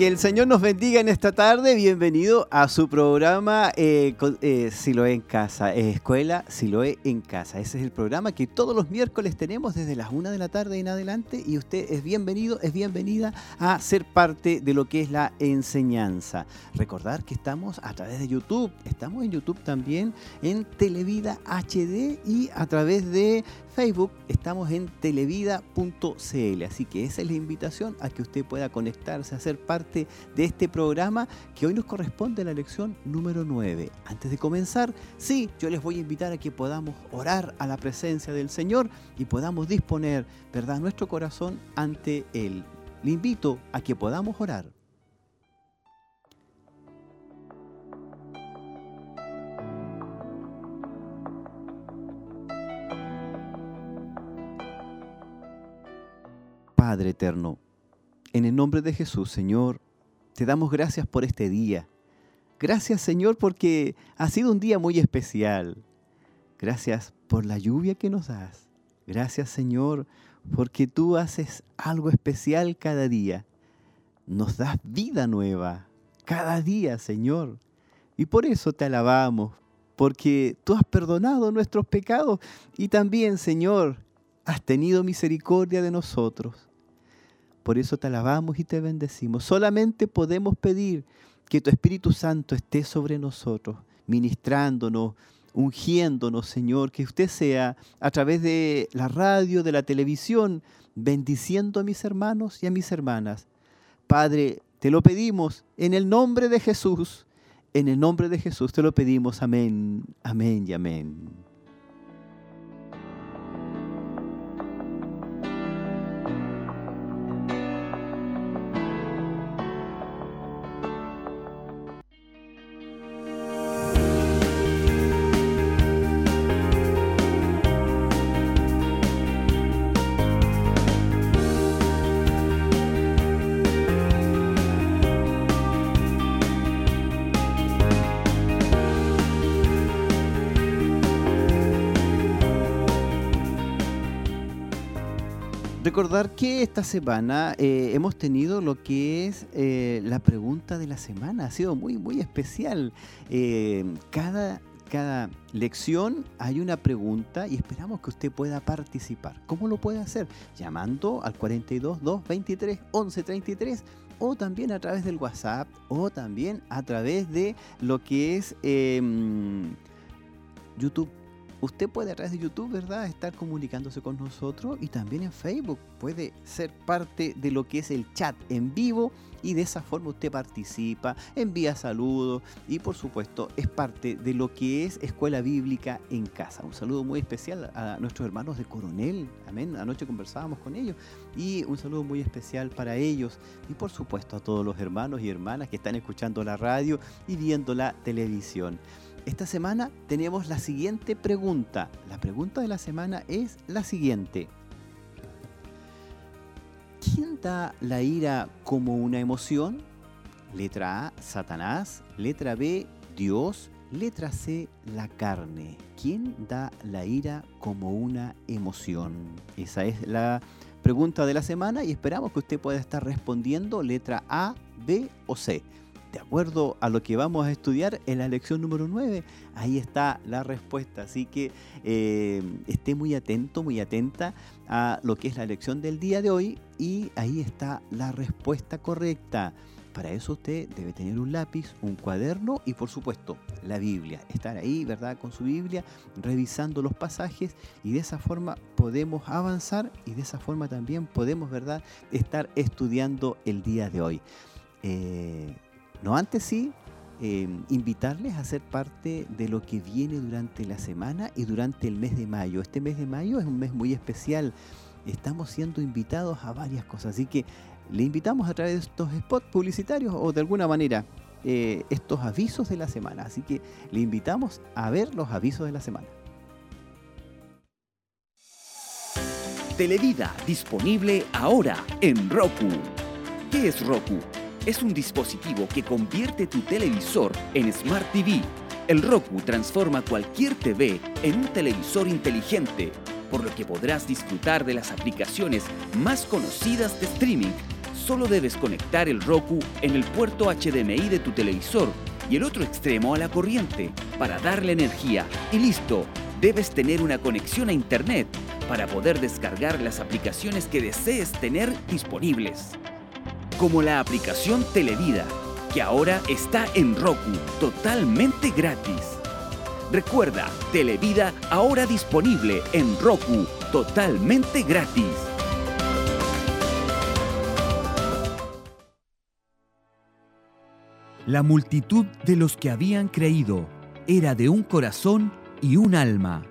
Que el Señor nos bendiga en esta tarde. Bienvenido a su programa eh, eh, Siloé en Casa, eh, Escuela Siloé en Casa. Ese es el programa que todos los miércoles tenemos desde las una de la tarde en adelante y usted es bienvenido, es bienvenida a ser parte de lo que es la enseñanza. Recordar que estamos a través de YouTube, estamos en YouTube también en Televida HD y a través de Facebook estamos en televida.cl, así que esa es la invitación a que usted pueda conectarse, a ser parte de este programa que hoy nos corresponde la lección número 9. Antes de comenzar, sí, yo les voy a invitar a que podamos orar a la presencia del Señor y podamos disponer, ¿verdad?, nuestro corazón ante Él. Le invito a que podamos orar. Padre eterno, en el nombre de Jesús, Señor, te damos gracias por este día. Gracias, Señor, porque ha sido un día muy especial. Gracias por la lluvia que nos das. Gracias, Señor, porque tú haces algo especial cada día. Nos das vida nueva cada día, Señor. Y por eso te alabamos, porque tú has perdonado nuestros pecados y también, Señor, has tenido misericordia de nosotros. Por eso te alabamos y te bendecimos. Solamente podemos pedir que tu Espíritu Santo esté sobre nosotros, ministrándonos, ungiéndonos, Señor, que usted sea a través de la radio, de la televisión, bendiciendo a mis hermanos y a mis hermanas. Padre, te lo pedimos en el nombre de Jesús. En el nombre de Jesús te lo pedimos. Amén, amén y amén. Recordar que esta semana eh, hemos tenido lo que es eh, la pregunta de la semana. Ha sido muy, muy especial. Eh, cada, cada lección hay una pregunta y esperamos que usted pueda participar. ¿Cómo lo puede hacer? Llamando al 42 223 1133 o también a través del WhatsApp o también a través de lo que es em, YouTube usted puede a través de YouTube, ¿verdad?, estar comunicándose con nosotros y también en Facebook puede ser parte de lo que es el chat en vivo y de esa forma usted participa, envía saludos y por supuesto es parte de lo que es Escuela Bíblica en Casa. Un saludo muy especial a nuestros hermanos de Coronel, amén, anoche conversábamos con ellos y un saludo muy especial para ellos y por supuesto a todos los hermanos y hermanas que están escuchando la radio y viendo la televisión. Esta semana tenemos la siguiente pregunta. La pregunta de la semana es la siguiente. ¿Quién da la ira como una emoción? Letra A, Satanás. Letra B, Dios. Letra C, la carne. ¿Quién da la ira como una emoción? Esa es la pregunta de la semana y esperamos que usted pueda estar respondiendo letra A, B o C de acuerdo a lo que vamos a estudiar en la lección número 9, ahí está la respuesta. Así que eh, esté muy atento, muy atenta a lo que es la lección del día de hoy y ahí está la respuesta correcta. Para eso usted debe tener un lápiz, un cuaderno y por supuesto la Biblia. Estar ahí, ¿verdad? Con su Biblia, revisando los pasajes y de esa forma podemos avanzar y de esa forma también podemos, ¿verdad? Estar estudiando el día de hoy. Eh, no antes sí, em, invitarles a ser parte de lo que viene durante la semana y durante el mes de mayo. Este mes de mayo es un mes muy especial. Estamos siendo invitados a varias cosas, así que le invitamos a través de estos spots publicitarios o de alguna manera eh, estos avisos de la semana. Así que le invitamos a ver los avisos de la semana. Televida disponible ahora en Roku. ¿Qué es Roku? Es un dispositivo que convierte tu televisor en Smart TV. El Roku transforma cualquier TV en un televisor inteligente, por lo que podrás disfrutar de las aplicaciones más conocidas de streaming Solo debes conectar el Roku en el puerto HDMI de tu televisor y el otro extremo a la corriente para darle energía y listo. Debes tener una conexión a Internet para poder descargar las aplicaciones que desees tener disponibles. Como la aplicación Televida, que ahora está en Roku totalmente gratis. Recuerda, Televida ahora disponible en Roku totalmente gratis. La multitud de los que habían creído era de un corazón y un alma.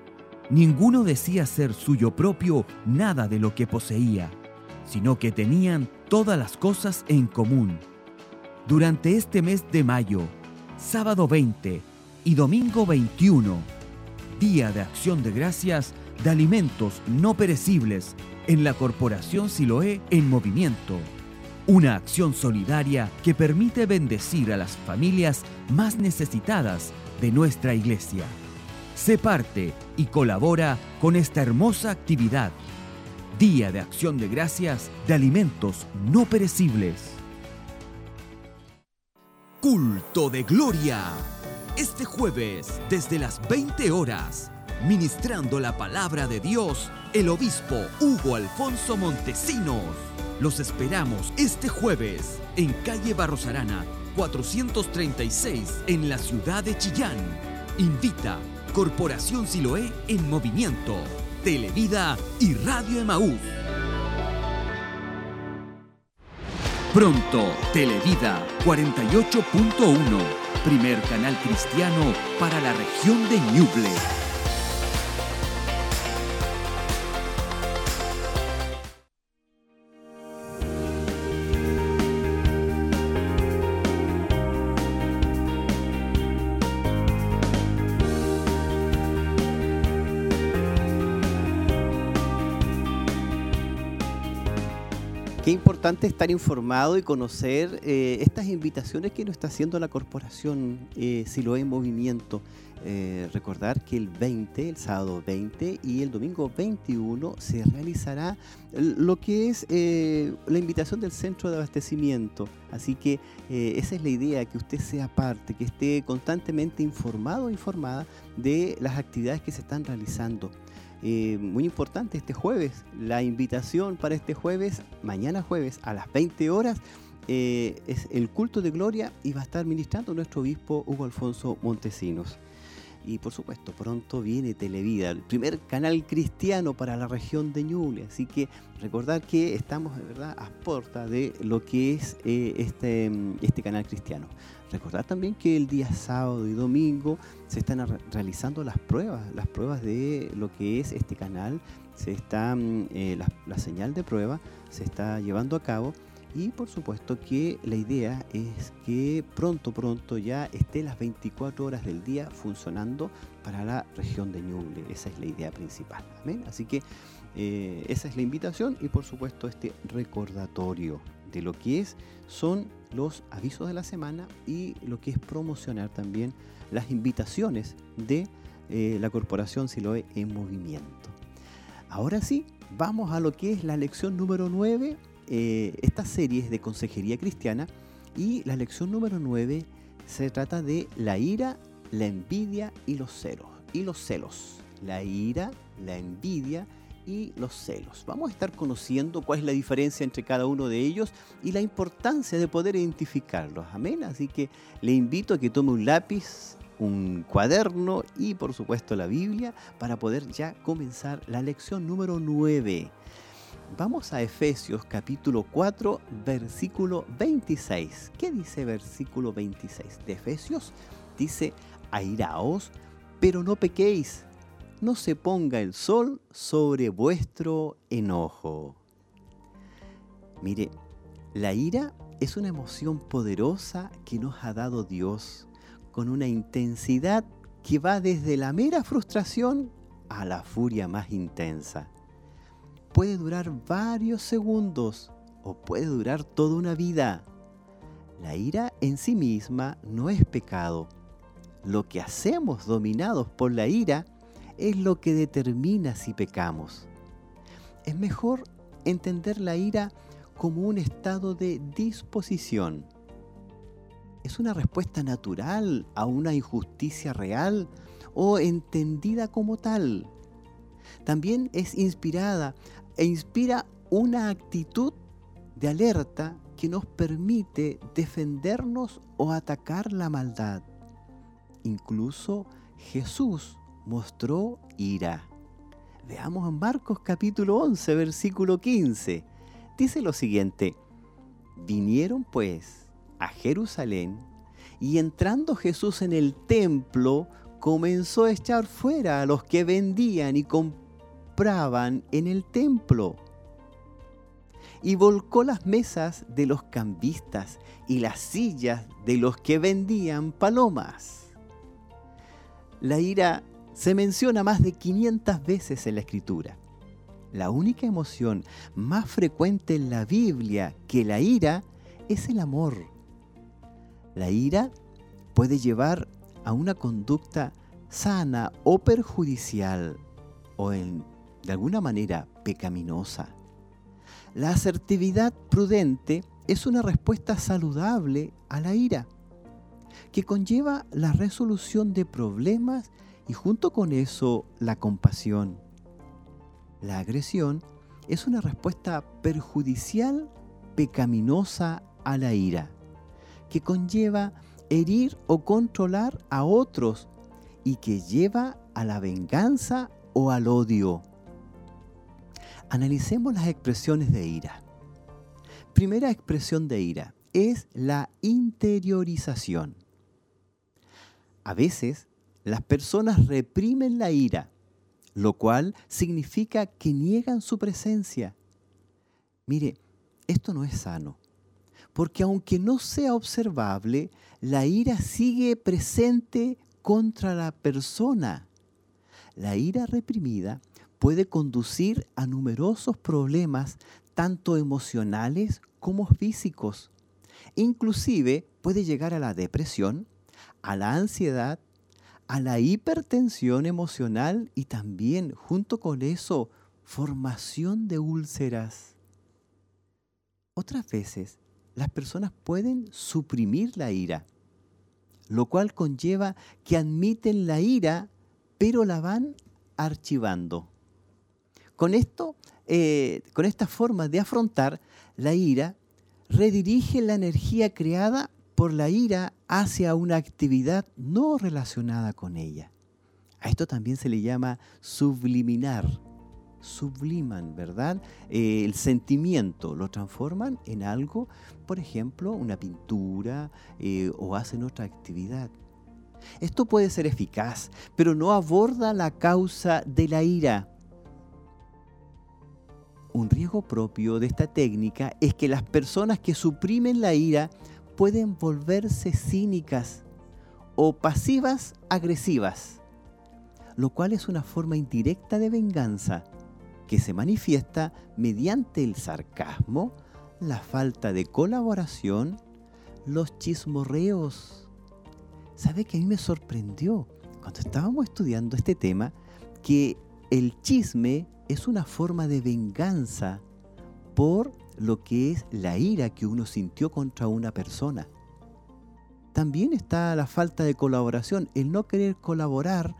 Ninguno decía ser suyo propio nada de lo que poseía, sino que tenían todas las cosas en común. Durante este mes de mayo, sábado 20 y domingo 21, Día de Acción de Gracias de Alimentos No Perecibles en la Corporación Siloé en Movimiento una acción solidaria que permite bendecir a las familias más necesitadas de nuestra iglesia. Sé parte y colabora con esta hermosa actividad. Día de Acción de Gracias de Alimentos No Perecibles. Culto de Gloria. Este jueves, desde las 20 horas, ministrando la palabra de Dios, el obispo Hugo Alfonso Montesinos los esperamos este jueves en calle Barros Arana, 436 en la ciudad de Chillán. Invita Corporación Siloé en Movimiento, Televida y Radio Emaús. Pronto, Televida 48.1, primer canal cristiano para la región de Ñuble. Estar informado y conocer eh, estas invitaciones que nos está haciendo la corporación eh, Siloé en Movimiento. Eh, recordar que el 20, el sábado 20 y el domingo 21 se realizará lo que es eh, la invitación del centro de abastecimiento. Así que esa es la idea, que usted sea parte, que esté constantemente informado o informada de las actividades que se están realizando. Eh, muy importante este jueves, la invitación para este jueves, mañana jueves a las 20 horas, eh, es el culto de gloria y va a estar ministrando nuestro obispo Hugo Alfonso Montesinos. Y por supuesto, pronto viene Televida, el primer canal cristiano para la región de Ñuble. Así que recordar que estamos de verdad a puerta de lo que es eh, este, este canal cristiano. Recordar también que el día sábado y domingo se están realizando las pruebas, las pruebas de lo que es este canal. Se está, eh, la, la señal de prueba se está llevando a cabo y por supuesto que la idea es que pronto, pronto ya esté las 24 horas del día funcionando para la región de Ñuble. Esa es la idea principal. ¿amén? Así que eh, esa es la invitación y por supuesto este recordatorio de lo que es son los avisos de la semana y lo que es promocionar también las invitaciones de eh, la corporación Siloe en movimiento. Ahora sí, vamos a lo que es la lección número 9 eh, esta serie es de consejería cristiana y la lección número 9 se trata de la ira, la envidia y los celos. Y los celos. La ira, la envidia y los celos. Vamos a estar conociendo cuál es la diferencia entre cada uno de ellos y la importancia de poder identificarlos. Amén. Así que le invito a que tome un lápiz, un cuaderno y por supuesto la Biblia para poder ya comenzar la lección número 9. Vamos a Efesios capítulo 4, versículo 26. ¿Qué dice versículo 26 de Efesios? Dice, airaos, pero no pequéis, no se ponga el sol sobre vuestro enojo. Mire, la ira es una emoción poderosa que nos ha dado Dios, con una intensidad que va desde la mera frustración a la furia más intensa puede durar varios segundos o puede durar toda una vida. La ira en sí misma no es pecado. Lo que hacemos dominados por la ira es lo que determina si pecamos. Es mejor entender la ira como un estado de disposición. Es una respuesta natural a una injusticia real o entendida como tal. También es inspirada e inspira una actitud de alerta que nos permite defendernos o atacar la maldad. Incluso Jesús mostró ira. Veamos en Marcos capítulo 11, versículo 15. Dice lo siguiente, vinieron pues a Jerusalén y entrando Jesús en el templo, comenzó a echar fuera a los que vendían y en el templo. Y volcó las mesas de los cambistas y las sillas de los que vendían palomas. La ira se menciona más de 500 veces en la escritura. La única emoción más frecuente en la Biblia que la ira es el amor. La ira puede llevar a una conducta sana o perjudicial o en, de alguna manera pecaminosa. La asertividad prudente es una respuesta saludable a la ira, que conlleva la resolución de problemas y junto con eso la compasión. La agresión es una respuesta perjudicial, pecaminosa a la ira, que conlleva herir o controlar a otros y que lleva a la venganza o al odio. Analicemos las expresiones de ira. Primera expresión de ira es la interiorización. A veces las personas reprimen la ira, lo cual significa que niegan su presencia. Mire, esto no es sano, porque aunque no sea observable, la ira sigue presente contra la persona. La ira reprimida puede conducir a numerosos problemas, tanto emocionales como físicos. Inclusive puede llegar a la depresión, a la ansiedad, a la hipertensión emocional y también, junto con eso, formación de úlceras. Otras veces, las personas pueden suprimir la ira, lo cual conlleva que admiten la ira, pero la van archivando. Con esto, eh, con esta forma de afrontar la ira, redirige la energía creada por la ira hacia una actividad no relacionada con ella. A esto también se le llama subliminar. Subliman, ¿verdad? Eh, el sentimiento lo transforman en algo, por ejemplo, una pintura eh, o hacen otra actividad. Esto puede ser eficaz, pero no aborda la causa de la ira. Un riesgo propio de esta técnica es que las personas que suprimen la ira pueden volverse cínicas o pasivas agresivas, lo cual es una forma indirecta de venganza que se manifiesta mediante el sarcasmo, la falta de colaboración, los chismorreos. ¿Sabe que a mí me sorprendió cuando estábamos estudiando este tema que el chisme es una forma de venganza por lo que es la ira que uno sintió contra una persona. También está la falta de colaboración. El no querer colaborar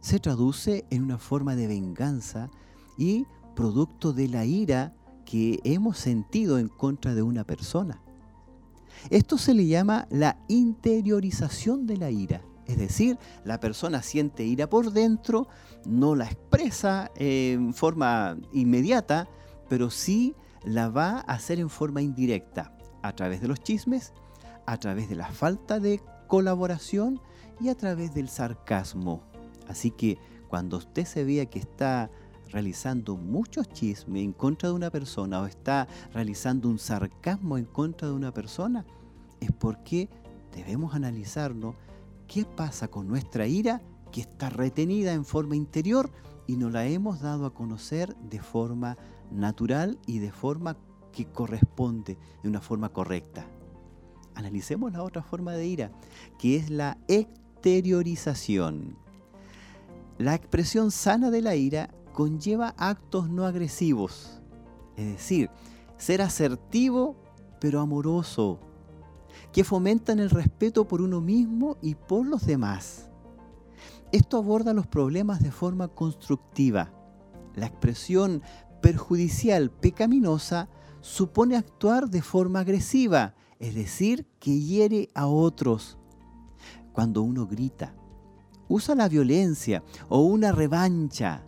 se traduce en una forma de venganza y producto de la ira que hemos sentido en contra de una persona. Esto se le llama la interiorización de la ira. Es decir, la persona siente ira por dentro, no la expresa en forma inmediata, pero sí la va a hacer en forma indirecta, a través de los chismes, a través de la falta de colaboración y a través del sarcasmo. Así que cuando usted se vea que está realizando muchos chismes en contra de una persona o está realizando un sarcasmo en contra de una persona, es porque debemos analizarnos qué pasa con nuestra ira que está retenida en forma interior y no la hemos dado a conocer de forma natural y de forma que corresponde, de una forma correcta. Analicemos la otra forma de ira, que es la exteriorización. La expresión sana de la ira conlleva actos no agresivos, es decir, ser asertivo pero amoroso, que fomentan el respeto por uno mismo y por los demás. Esto aborda los problemas de forma constructiva. La expresión perjudicial, pecaminosa, supone actuar de forma agresiva, es decir, que hiere a otros. Cuando uno grita, usa la violencia o una revancha,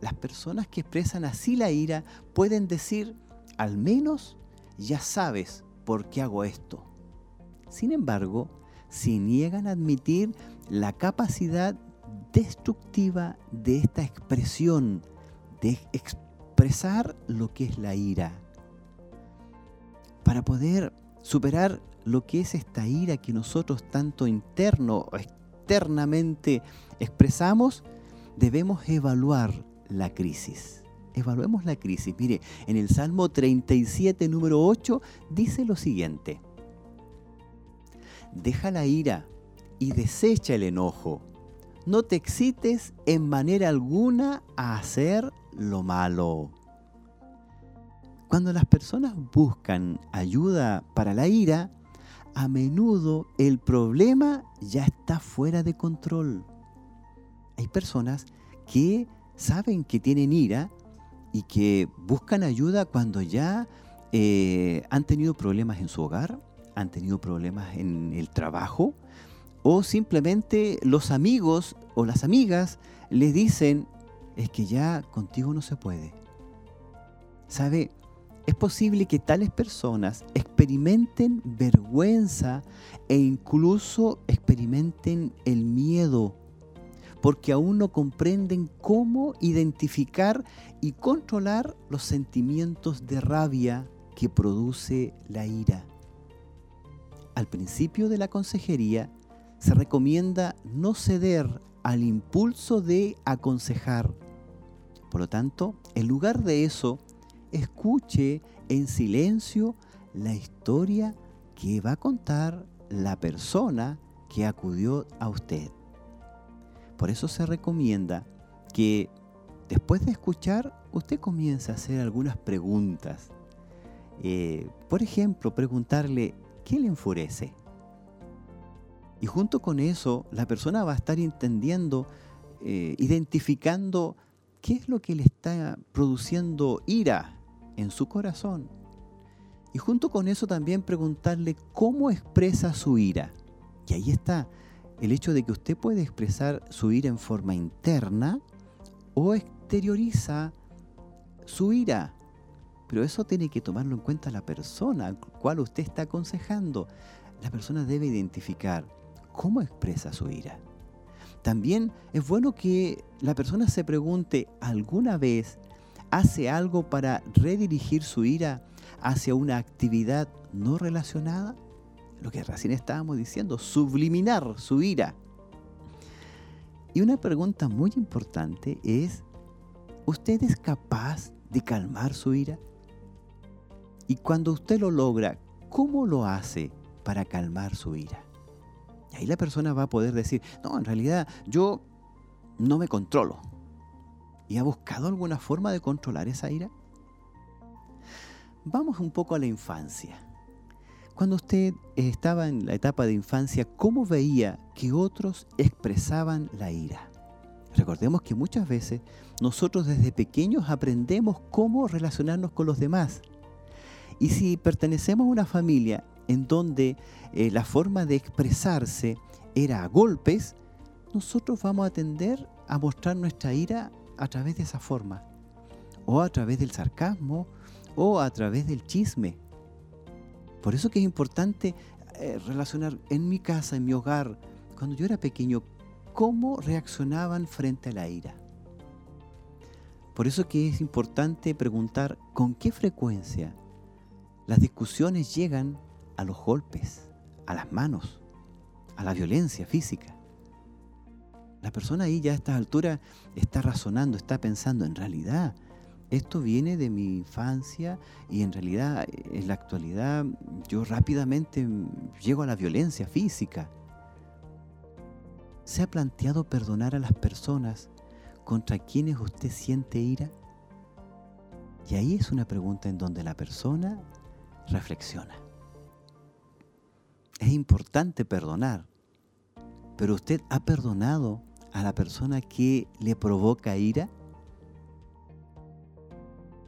las personas que expresan así la ira pueden decir, al menos ya sabes por qué hago esto. Sin embargo, se niegan a admitir la capacidad destructiva de esta expresión, de expresar lo que es la ira. Para poder superar lo que es esta ira que nosotros tanto interno o externamente expresamos, debemos evaluar la crisis. Evaluemos la crisis. Mire, en el Salmo 37, número 8, dice lo siguiente deja la ira y desecha el enojo. No te excites en manera alguna a hacer lo malo. Cuando las personas buscan ayuda para la ira, a menudo el problema ya está fuera de control. Hay personas que saben que tienen ira y que buscan ayuda cuando ya eh, han tenido problemas en su hogar, han tenido problemas en el trabajo o simplemente los amigos o las amigas les dicen, es que ya contigo no se puede. ¿Sabe? Es posible que tales personas experimenten vergüenza e incluso experimenten el miedo, porque aún no comprenden cómo identificar y controlar los sentimientos de rabia que produce la ira al principio de la consejería, se recomienda no ceder al impulso de aconsejar. Por lo tanto, en lugar de eso, escuche en silencio la historia que va a contar la persona que acudió a usted. Por eso se recomienda que después de escuchar, usted comience a hacer algunas preguntas. Eh, por ejemplo, preguntarle, ¿qué le enfurece? Y junto con eso, la persona va a estar entendiendo, eh, identificando qué es lo que le está produciendo ira en su corazón. Y junto con eso también preguntarle cómo expresa su ira. Y ahí está el hecho de que usted puede expresar su ira en forma interna o exterioriza su ira pero eso tiene que tomarlo en cuenta la persona al cual usted está aconsejando. La persona debe identificar cómo expresa su ira. También es bueno que la persona se pregunte, ¿alguna vez hace algo para redirigir su ira hacia una actividad no relacionada? Lo que recién estábamos diciendo, subliminar su ira. Y una pregunta muy importante es, ¿usted es capaz de calmar su ira? Y cuando usted lo logra, ¿cómo lo hace para calmar su ira? Y ahí la persona va a poder decir, no, en realidad yo no me controlo. ¿Y ha buscado alguna forma de controlar esa ira? Vamos un poco a la infancia. Cuando usted estaba en la etapa de infancia, ¿cómo veía que otros expresaban la ira? Recordemos que muchas veces nosotros desde pequeños aprendemos cómo relacionarnos con los demás y si pertenecemos a una familia en donde eh, la forma de expresarse era a golpes, nosotros vamos a tender a mostrar nuestra ira a través de esa forma, o a través del sarcasmo, o a través del chisme. Por eso que es importante eh, relacionar en mi casa, en mi hogar, cuando yo era pequeño, cómo reaccionaban frente a la ira. Por eso que es importante preguntar con qué frecuencia las discusiones llegan a los golpes, a las manos, a la violencia física. La persona ahí ya a estas alturas está razonando, está pensando, en realidad, esto viene de mi infancia y en realidad en la actualidad yo rápidamente llego a la violencia física. ¿Se ha planteado perdonar a las personas contra quienes usted siente ira? Y ahí es una pregunta en donde la persona reflexiona. Es importante perdonar, pero usted ha perdonado a la persona que le provoca ira.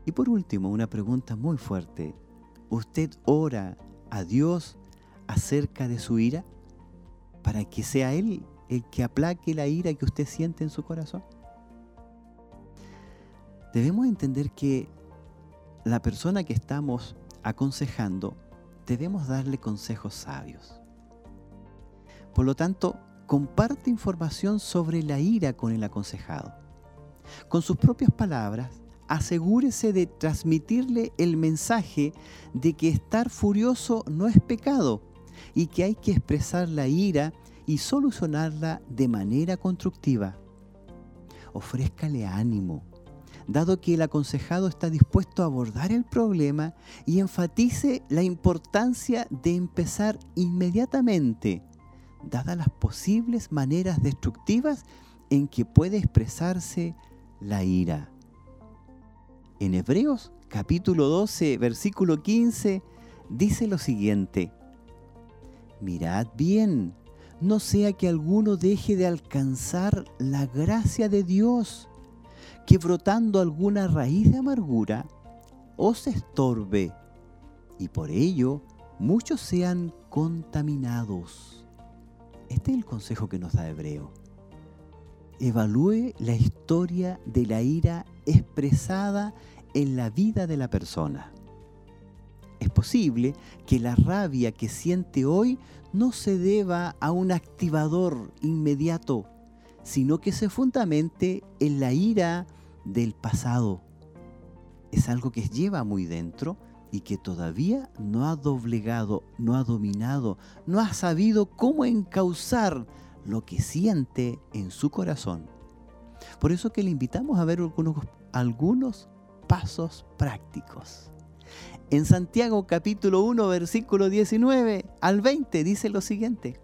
Y por último, una pregunta muy fuerte. ¿Usted ora a Dios acerca de su ira para que sea Él el que aplaque la ira que usted siente en su corazón? Debemos entender que la persona que estamos aconsejando, debemos darle consejos sabios. Por lo tanto, comparte información sobre la ira con el aconsejado. Con sus propias palabras, asegúrese de transmitirle el mensaje de que estar furioso no es pecado y que hay que expresar la ira y solucionarla de manera constructiva. Ofrézcale ánimo, dado que el aconsejado está dispuesto a abordar el problema y enfatice la importancia de empezar inmediatamente, dadas las posibles maneras destructivas en que puede expresarse la ira. En Hebreos capítulo 12, versículo 15, dice lo siguiente, Mirad bien, no sea que alguno deje de alcanzar la gracia de Dios que brotando alguna raíz de amargura os estorbe y por ello muchos sean contaminados. Este es el consejo que nos da Hebreo. Evalúe la historia de la ira expresada en la vida de la persona. Es posible que la rabia que siente hoy no se deba a un activador inmediato, sino que se fundamente en la ira del pasado. Es algo que lleva muy dentro y que todavía no ha doblegado, no ha dominado, no ha sabido cómo encauzar lo que siente en su corazón. Por eso que le invitamos a ver algunos, algunos pasos prácticos. En Santiago capítulo 1 versículo 19 al 20 dice lo siguiente.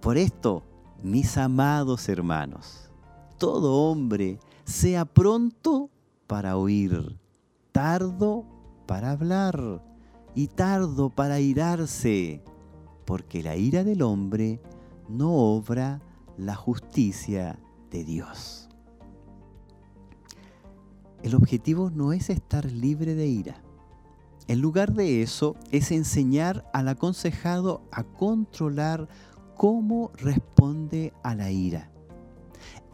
Por esto, mis amados hermanos, todo hombre sea pronto para oír, tardo para hablar y tardo para irarse, porque la ira del hombre no obra la justicia de Dios. El objetivo no es estar libre de ira. En lugar de eso, es enseñar al aconsejado a controlar cómo responde a la ira.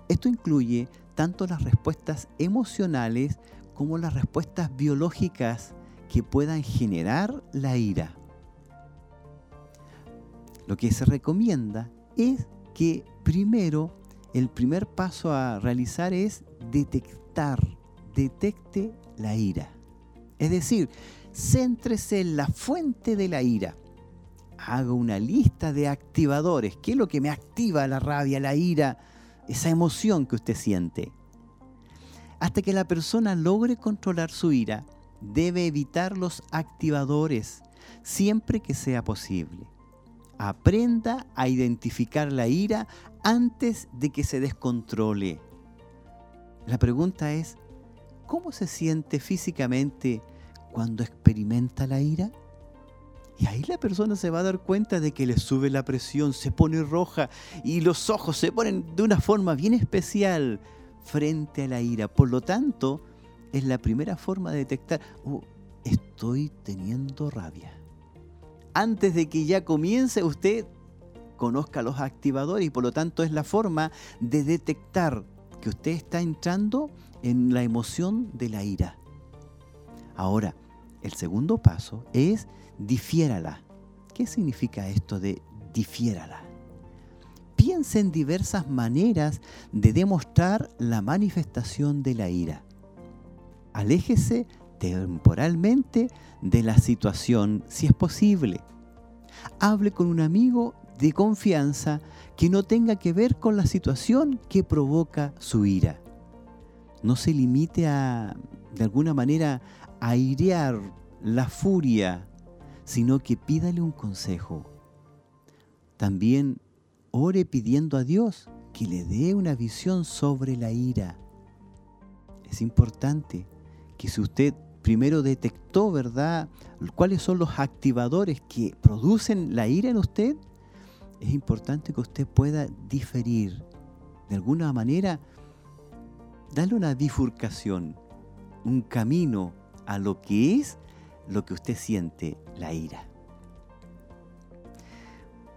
Esto incluye tanto las respuestas emocionales como las respuestas biológicas que puedan generar la ira. Lo que se recomienda es que primero, el primer paso a realizar es detectar, detecte la ira. Es decir, céntrese en la fuente de la ira. Haga una lista de activadores. ¿Qué es lo que me activa la rabia, la ira? Esa emoción que usted siente. Hasta que la persona logre controlar su ira, debe evitar los activadores siempre que sea posible. Aprenda a identificar la ira antes de que se descontrole. La pregunta es, ¿cómo se siente físicamente cuando experimenta la ira? Y ahí la persona se va a dar cuenta de que le sube la presión, se pone roja y los ojos se ponen de una forma bien especial frente a la ira. Por lo tanto, es la primera forma de detectar, oh, estoy teniendo rabia. Antes de que ya comience usted conozca los activadores y por lo tanto es la forma de detectar que usted está entrando en la emoción de la ira. Ahora, el segundo paso es difiérala. ¿Qué significa esto de difiérala? Piensa en diversas maneras de demostrar la manifestación de la ira. Aléjese temporalmente de la situación si es posible. Hable con un amigo de confianza que no tenga que ver con la situación que provoca su ira. No se limite a, de alguna manera, airear la furia sino que pídale un consejo. También ore pidiendo a Dios que le dé una visión sobre la ira. Es importante que si usted primero detectó, ¿verdad?, cuáles son los activadores que producen la ira en usted, es importante que usted pueda diferir. De alguna manera, darle una bifurcación, un camino a lo que es lo que usted siente, la ira.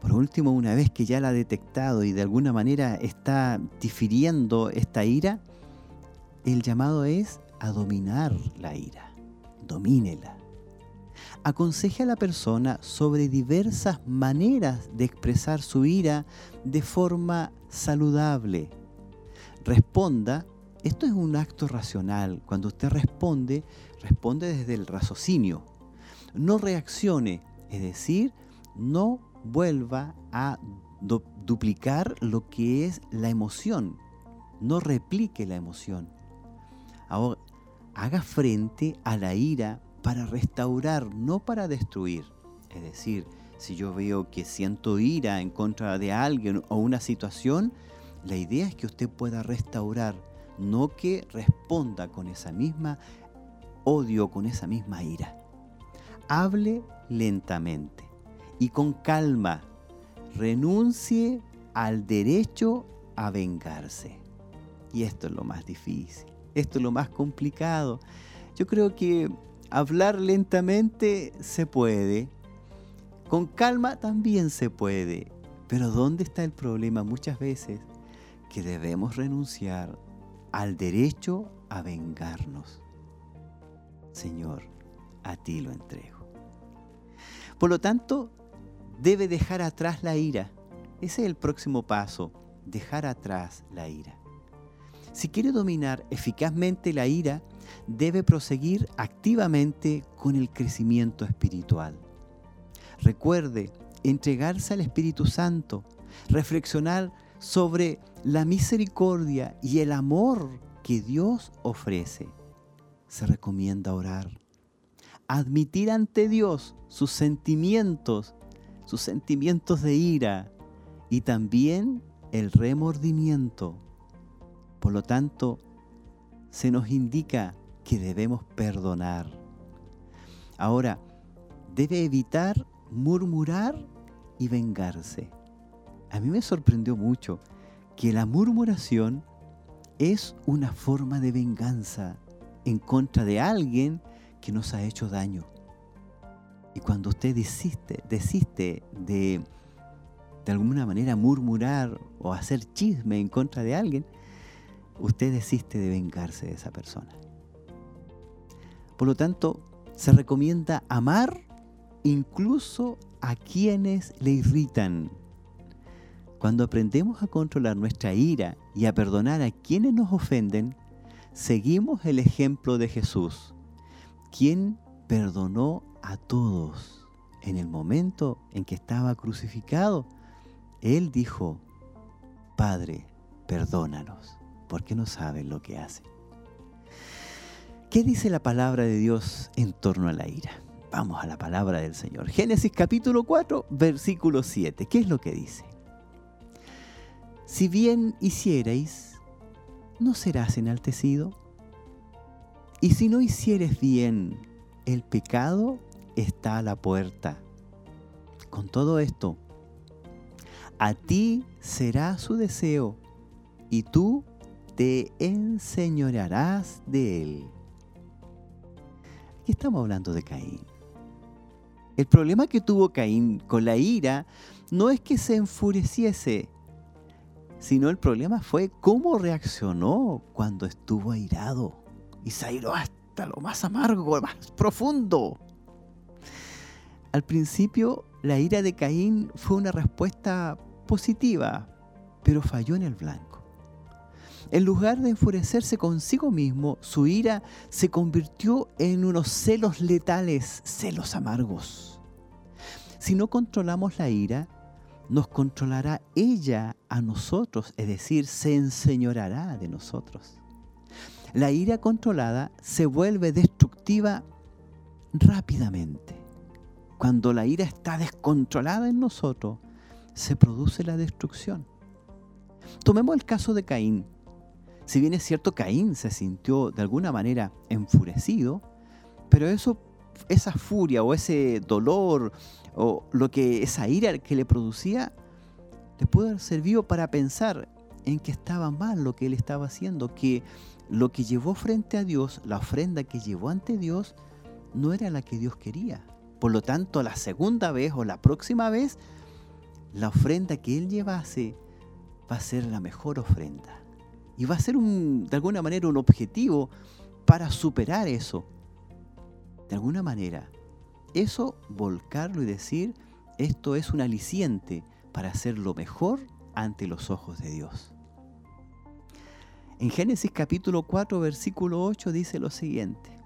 Por último, una vez que ya la ha detectado y de alguna manera está difiriendo esta ira, el llamado es a dominar la ira. Domínela. Aconseje a la persona sobre diversas maneras de expresar su ira de forma saludable. Responda, esto es un acto racional. Cuando usted responde, responde desde el raciocinio. No reaccione, es decir, no vuelva a duplicar lo que es la emoción. No replique la emoción. Ahora, haga frente a la ira para restaurar, no para destruir. Es decir, si yo veo que siento ira en contra de alguien o una situación, la idea es que usted pueda restaurar, no que responda con esa misma odio, con esa misma ira. Hable lentamente y con calma renuncie al derecho a vengarse. Y esto es lo más difícil, esto es lo más complicado. Yo creo que hablar lentamente se puede, con calma también se puede, pero ¿dónde está el problema muchas veces? Que debemos renunciar al derecho a vengarnos. Señor, a ti lo entrego. Por lo tanto, debe dejar atrás la ira. Ese es el próximo paso, dejar atrás la ira. Si quiere dominar eficazmente la ira, debe proseguir activamente con el crecimiento espiritual. Recuerde entregarse al Espíritu Santo, reflexionar sobre la misericordia y el amor que Dios ofrece. Se recomienda orar, admitir ante Dios sus sentimientos sus sentimientos de ira y también el remordimiento. Por lo tanto, se nos indica que debemos perdonar. Ahora, debe evitar murmurar y vengarse. A mí me sorprendió mucho que la murmuración es una forma de venganza en contra de alguien que nos ha hecho daño. Y cuando usted desiste, desiste de de alguna manera murmurar o hacer chisme en contra de alguien, usted desiste de vengarse de esa persona. Por lo tanto, se recomienda amar incluso a quienes le irritan. Cuando aprendemos a controlar nuestra ira y a perdonar a quienes nos ofenden, seguimos el ejemplo de Jesús, quien perdonó a todos. En el momento en que estaba crucificado, Él dijo, Padre, perdónanos, porque no saben lo que hacen. ¿Qué dice la palabra de Dios en torno a la ira? Vamos a la palabra del Señor. Génesis capítulo 4, versículo 7. ¿Qué es lo que dice? Si bien hicierais, ¿no serás enaltecido? Y si no hicieres bien, el pecado está a la puerta. Con todo esto, a ti será su deseo y tú te enseñorearás de él. Aquí estamos hablando de Caín. El problema que tuvo Caín con la ira no es que se enfureciese, sino el problema fue cómo reaccionó cuando estuvo airado y se airó hasta lo más amargo, más profundo. Al principio, la ira de Caín fue una respuesta positiva, pero falló en el blanco. En lugar de enfurecerse consigo mismo, su ira se convirtió en unos celos letales, celos amargos. Si no controlamos la ira, nos controlará ella a nosotros, es decir, se enseñorará de nosotros. La ira controlada se vuelve destructiva rápidamente. Cuando la ira está descontrolada en nosotros, se produce la destrucción. Tomemos el caso de Caín. Si bien es cierto, Caín se sintió de alguna manera enfurecido, pero eso, esa furia o ese dolor o lo que esa ira que le producía, le pudo haber servido para pensar en que estaba mal lo que él estaba haciendo, que lo que llevó frente a Dios, la ofrenda que llevó ante Dios, no era la que Dios quería. Por lo tanto, la segunda vez o la próxima vez, la ofrenda que él llevase va a ser la mejor ofrenda. Y va a ser de alguna manera un objetivo para superar eso. De alguna manera. Eso, volcarlo y decir, esto es un aliciente para hacerlo mejor ante los ojos de Dios. En Génesis capítulo 4, versículo 8 dice lo siguiente.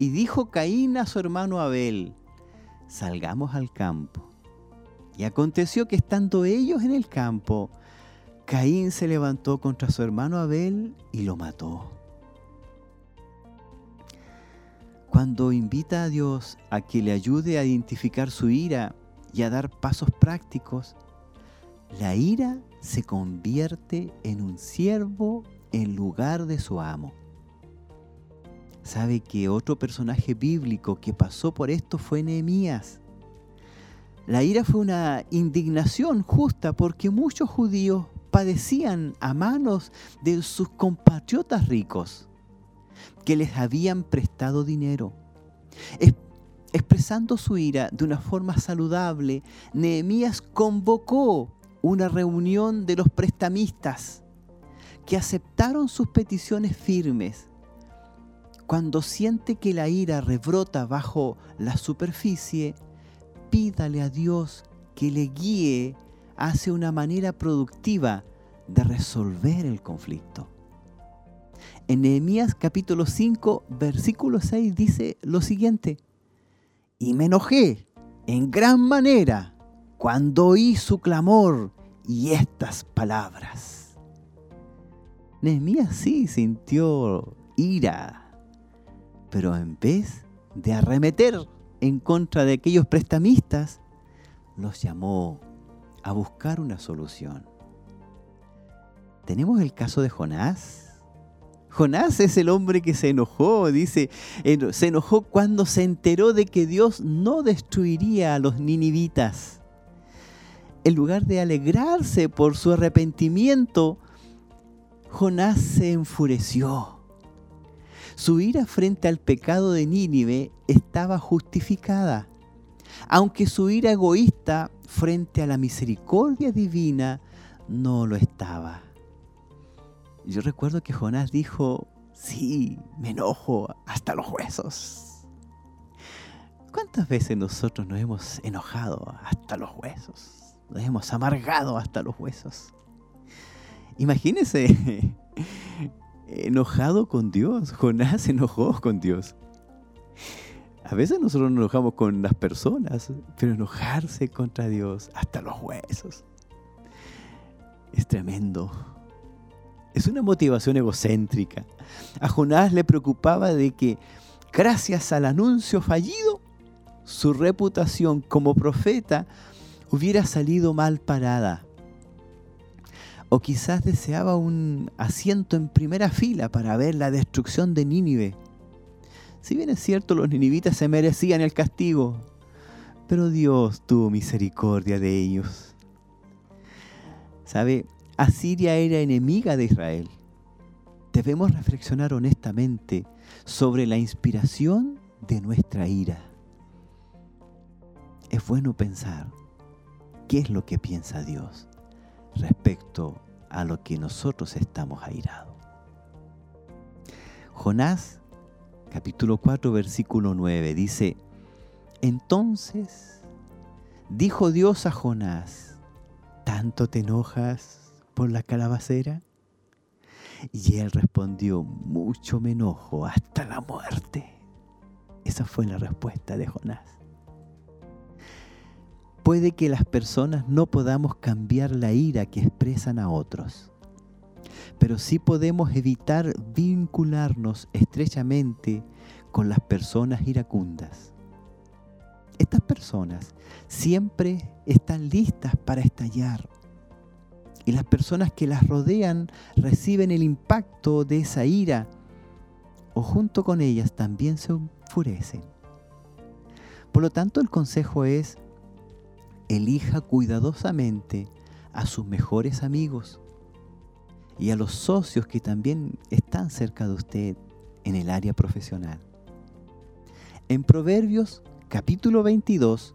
Y dijo Caín a su hermano Abel, salgamos al campo. Y aconteció que estando ellos en el campo, Caín se levantó contra su hermano Abel y lo mató. Cuando invita a Dios a que le ayude a identificar su ira y a dar pasos prácticos, la ira se convierte en un siervo en lugar de su amo. Sabe que otro personaje bíblico que pasó por esto fue Nehemías. La ira fue una indignación justa porque muchos judíos padecían a manos de sus compatriotas ricos que les habían prestado dinero. expresando su ira de una forma saludable, Nehemías convocó una reunión de los prestamistas que aceptaron sus peticiones firmes. Cuando siente que la ira rebrota bajo la superficie, pídale a Dios que le guíe hacia una manera productiva de resolver el conflicto. En Nehemías capítulo 5, versículo 6 dice lo siguiente, y me enojé en gran manera cuando oí su clamor y estas palabras. Nehemías sí sintió ira, pero en vez de arremeter en contra de aquellos prestamistas, los llamó a buscar una solución. Tenemos el caso de Jonás. Jonás es el hombre que se enojó, dice, se enojó cuando se enteró de que Dios no destruiría a los ninivitas en lugar de alegrarse por su arrepentimiento, Jonás se enfureció. Su ira frente al pecado de Nínive estaba justificada, aunque su ira egoísta frente a la misericordia divina no lo estaba. Yo recuerdo que Jonás dijo, sí, me enojo hasta los huesos. ¿Cuántas veces nosotros nos hemos enojado hasta los huesos? nos hemos amargado hasta los huesos. Imagínese, enojado con Dios. Jonás se enojó con Dios. A veces nosotros nos enojamos con las personas, pero enojarse contra Dios hasta los huesos es tremendo. Es una motivación egocéntrica. A Jonás le preocupaba de que, gracias al anuncio fallido, su reputación como profeta hubiera salido mal parada. O quizás deseaba un asiento en primera fila para ver la destrucción de Nínive. Si bien es cierto, los ninivitas se merecían el castigo, pero Dios tuvo misericordia de ellos. ¿Sabe? Asiria era enemiga de Israel. Debemos reflexionar honestamente sobre la inspiración de nuestra ira. Es bueno pensar qué es lo que piensa Dios respecto a lo que nosotros estamos airados. Jonás, capítulo 4, versículo 9, dice, entonces dijo Dios a Jonás, ¿tanto te enojas por la calabacera? Y él respondió, mucho me enojo hasta la muerte. Esa fue la respuesta de Jonás. Puede que las personas no podamos cambiar la ira que expresan a otros, pero sí podemos evitar vincularnos estrechamente con las personas iracundas. Estas personas siempre están listas para estallar. Y las personas que las rodean reciben el impacto de esa ira o junto con ellas también se enfurecen. Por lo tanto, el consejo es, elija cuidadosamente a sus mejores amigos y a los socios que también están cerca de usted en el área profesional. En Proverbios capítulo 22,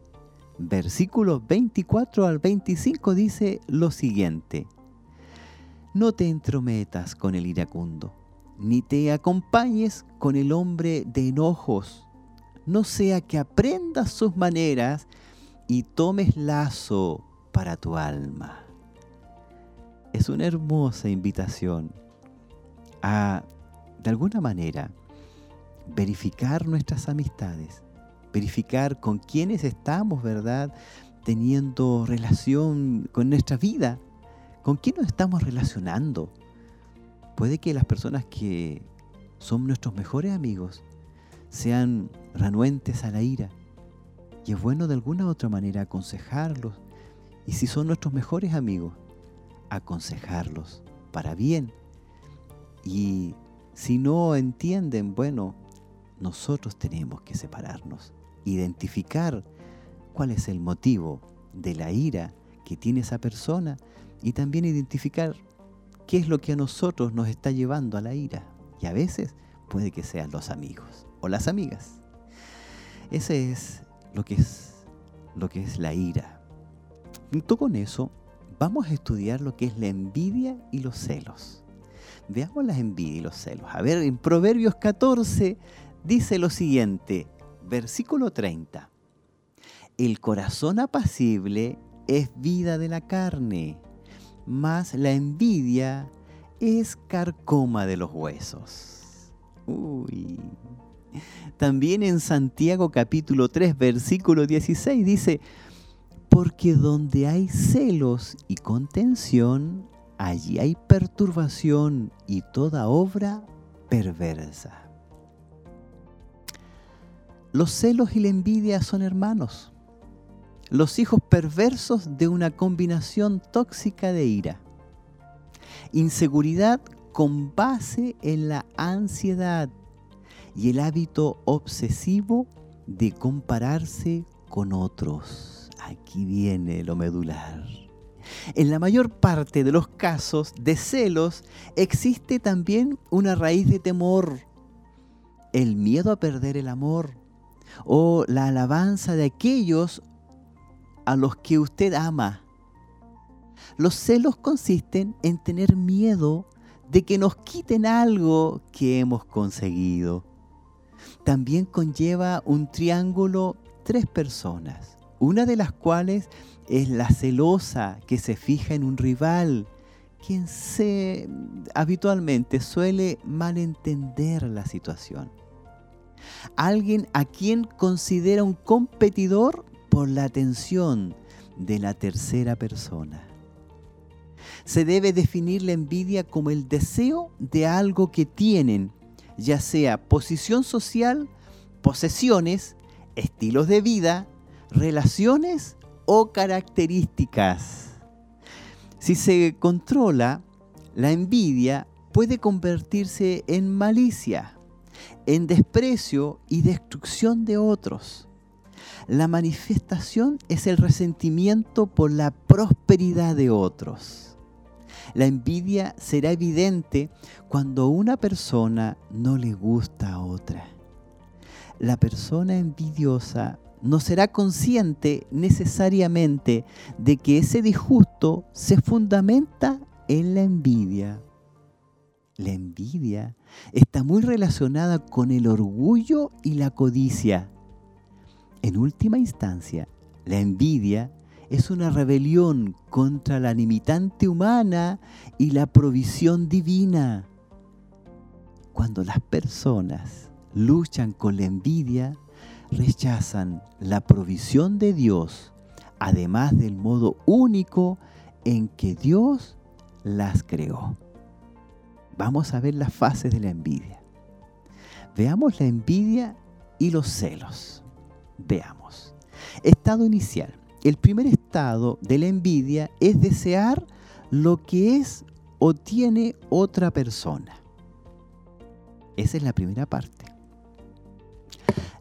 versículos 24 al 25 dice lo siguiente. No te entrometas con el iracundo, ni te acompañes con el hombre de enojos, no sea que aprendas sus maneras y tomes lazo para tu alma. Es una hermosa invitación a, de alguna manera, verificar nuestras amistades, verificar con quiénes estamos, ¿verdad? Teniendo relación con nuestra vida, con quién nos estamos relacionando. Puede que las personas que son nuestros mejores amigos sean renuentes a la ira. Y es bueno de alguna u otra manera aconsejarlos. Y si son nuestros mejores amigos, aconsejarlos para bien. Y si no entienden, bueno, nosotros tenemos que separarnos identificar cuál es el motivo de la ira que tiene esa persona y también identificar qué es lo que a nosotros nos está llevando a la ira. Y a veces puede que sean los amigos o las amigas. Ese es lo que es lo que es la ira. Junto con eso, vamos a estudiar lo que es la envidia y los celos. Veamos la envidia y los celos. A ver, en Proverbios 14 dice lo siguiente: Versículo 30. El corazón apacible es vida de la carne, mas la envidia es carcoma de los huesos. Uy. También en Santiago capítulo 3, versículo 16 dice, porque donde hay celos y contención, allí hay perturbación y toda obra perversa. Los celos y la envidia son hermanos, los hijos perversos de una combinación tóxica de ira. Inseguridad con base en la ansiedad y el hábito obsesivo de compararse con otros. Aquí viene lo medular. En la mayor parte de los casos de celos existe también una raíz de temor, el miedo a perder el amor, o la alabanza de aquellos a los que usted ama. Los celos consisten en tener miedo de que nos quiten algo que hemos conseguido. También conlleva un triángulo tres personas, una de las cuales es la celosa que se fija en un rival, quien se habitualmente suele malentender la situación alguien a quien considera un competidor por la atención de la tercera persona. Se debe definir la envidia como el deseo de algo que tienen, ya sea posición social, posesiones, estilos de vida, relaciones o características. Si se controla, la envidia puede convertirse en malicia en desprecio y destrucción de otros. La manifestación es el resentimiento por la prosperidad de otros. La envidia será evidente cuando una persona no le gusta a otra. La persona envidiosa no será consciente necesariamente de que ese disgusto se fundamenta en la envidia. La envidia está muy relacionada con el orgullo y la codicia. En última instancia, la envidia es una rebelión contra la limitante humana y la provisión divina. Cuando las personas luchan con la envidia, rechazan la provisión de Dios, además del modo único en que Dios las creó. Vamos a ver las fases de la envidia. Veamos la envidia y los celos. Veamos. Estado inicial. El primer estado de la envidia es desear lo que es o tiene otra persona. Esa es la primera parte.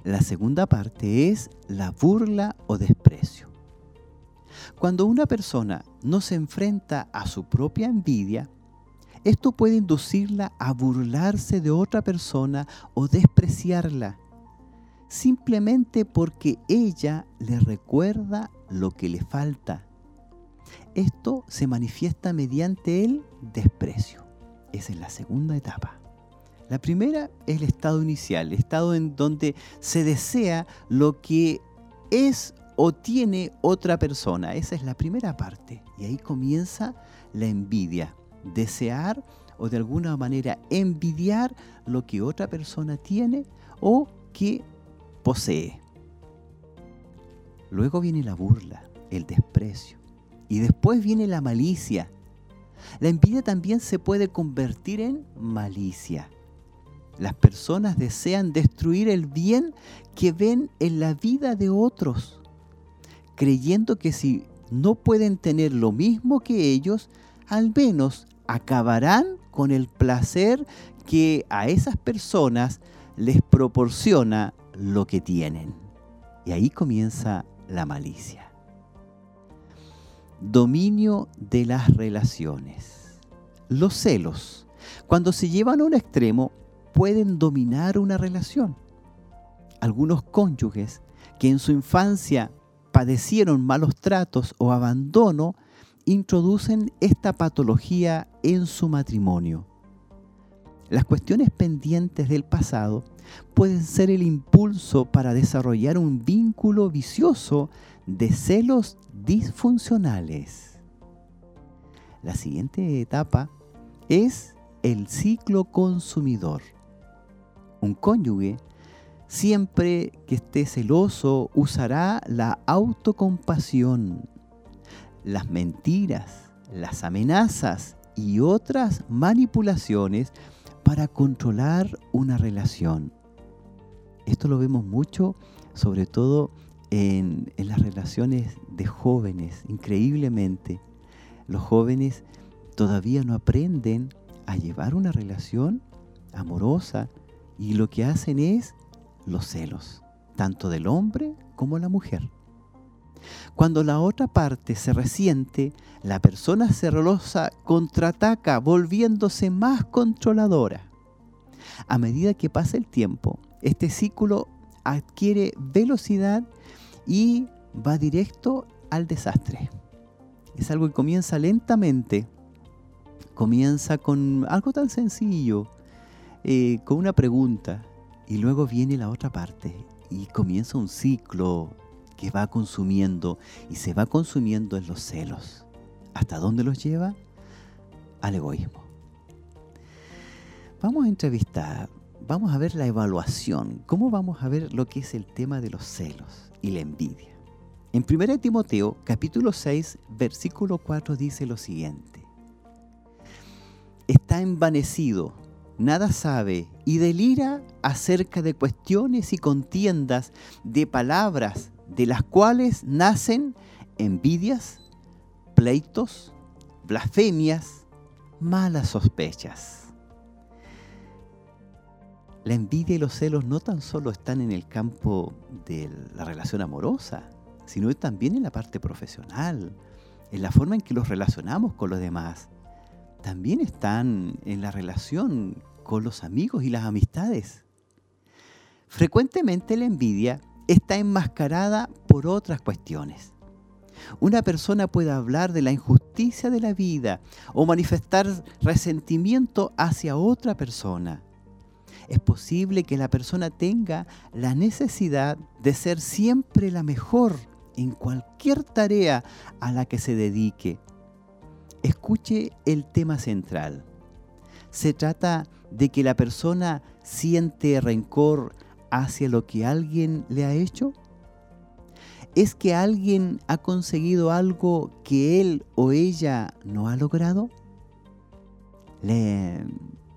La segunda parte es la burla o desprecio. Cuando una persona no se enfrenta a su propia envidia, esto puede inducirla a burlarse de otra persona o despreciarla, simplemente porque ella le recuerda lo que le falta. Esto se manifiesta mediante el desprecio. Esa es la segunda etapa. La primera es el estado inicial, el estado en donde se desea lo que es o tiene otra persona. Esa es la primera parte. Y ahí comienza la envidia. Desear o de alguna manera envidiar lo que otra persona tiene o que posee. Luego viene la burla, el desprecio. Y después viene la malicia. La envidia también se puede convertir en malicia. Las personas desean destruir el bien que ven en la vida de otros, creyendo que si no pueden tener lo mismo que ellos, al menos acabarán con el placer que a esas personas les proporciona lo que tienen. Y ahí comienza la malicia. Dominio de las relaciones. Los celos, cuando se llevan a un extremo, pueden dominar una relación. Algunos cónyuges que en su infancia padecieron malos tratos o abandono, introducen esta patología en su matrimonio. Las cuestiones pendientes del pasado pueden ser el impulso para desarrollar un vínculo vicioso de celos disfuncionales. La siguiente etapa es el ciclo consumidor. Un cónyuge, siempre que esté celoso, usará la autocompasión, las mentiras, las amenazas y otras manipulaciones para controlar una relación. Esto lo vemos mucho, sobre todo en, las relaciones de jóvenes, increíblemente. Los jóvenes todavía no aprenden a llevar una relación amorosa, y lo que hacen es los celos, tanto del hombre como la mujer. Cuando la otra parte se resiente, la persona celosa contraataca volviéndose más controladora. A medida que pasa el tiempo, este ciclo adquiere velocidad y va directo al desastre. Es algo que comienza lentamente, comienza con algo tan sencillo eh, con una pregunta y luego viene la otra parte y comienza un ciclo que va consumiendo y se va consumiendo en los celos. ¿Hasta dónde los lleva? Al egoísmo. Vamos a entrevistar, vamos a ver la evaluación, cómo vamos a ver lo que es el tema de los celos y la envidia. En 1 Timoteo capítulo 6 versículo 4 dice lo siguiente. Está envanecido nada sabe y delira acerca de cuestiones y contiendas de palabras de las cuales nacen envidias, pleitos, blasfemias, malas sospechas. La envidia y los celos no tan solo están en el campo de la relación amorosa, sino también en la parte profesional, en la forma en que los relacionamos con los demás también están en la relación con los amigos y las amistades. Frecuentemente la envidia está enmascarada por otras cuestiones. Una persona puede hablar de la injusticia de la vida o manifestar resentimiento hacia otra persona. Es posible que la persona tenga la necesidad de ser siempre la mejor en cualquier tarea a la que se dedique Escuche el tema central. Se trata de que la persona siente rencor hacia lo que alguien le ha hecho. ¿Es que alguien ha conseguido algo que él o ella no ha logrado?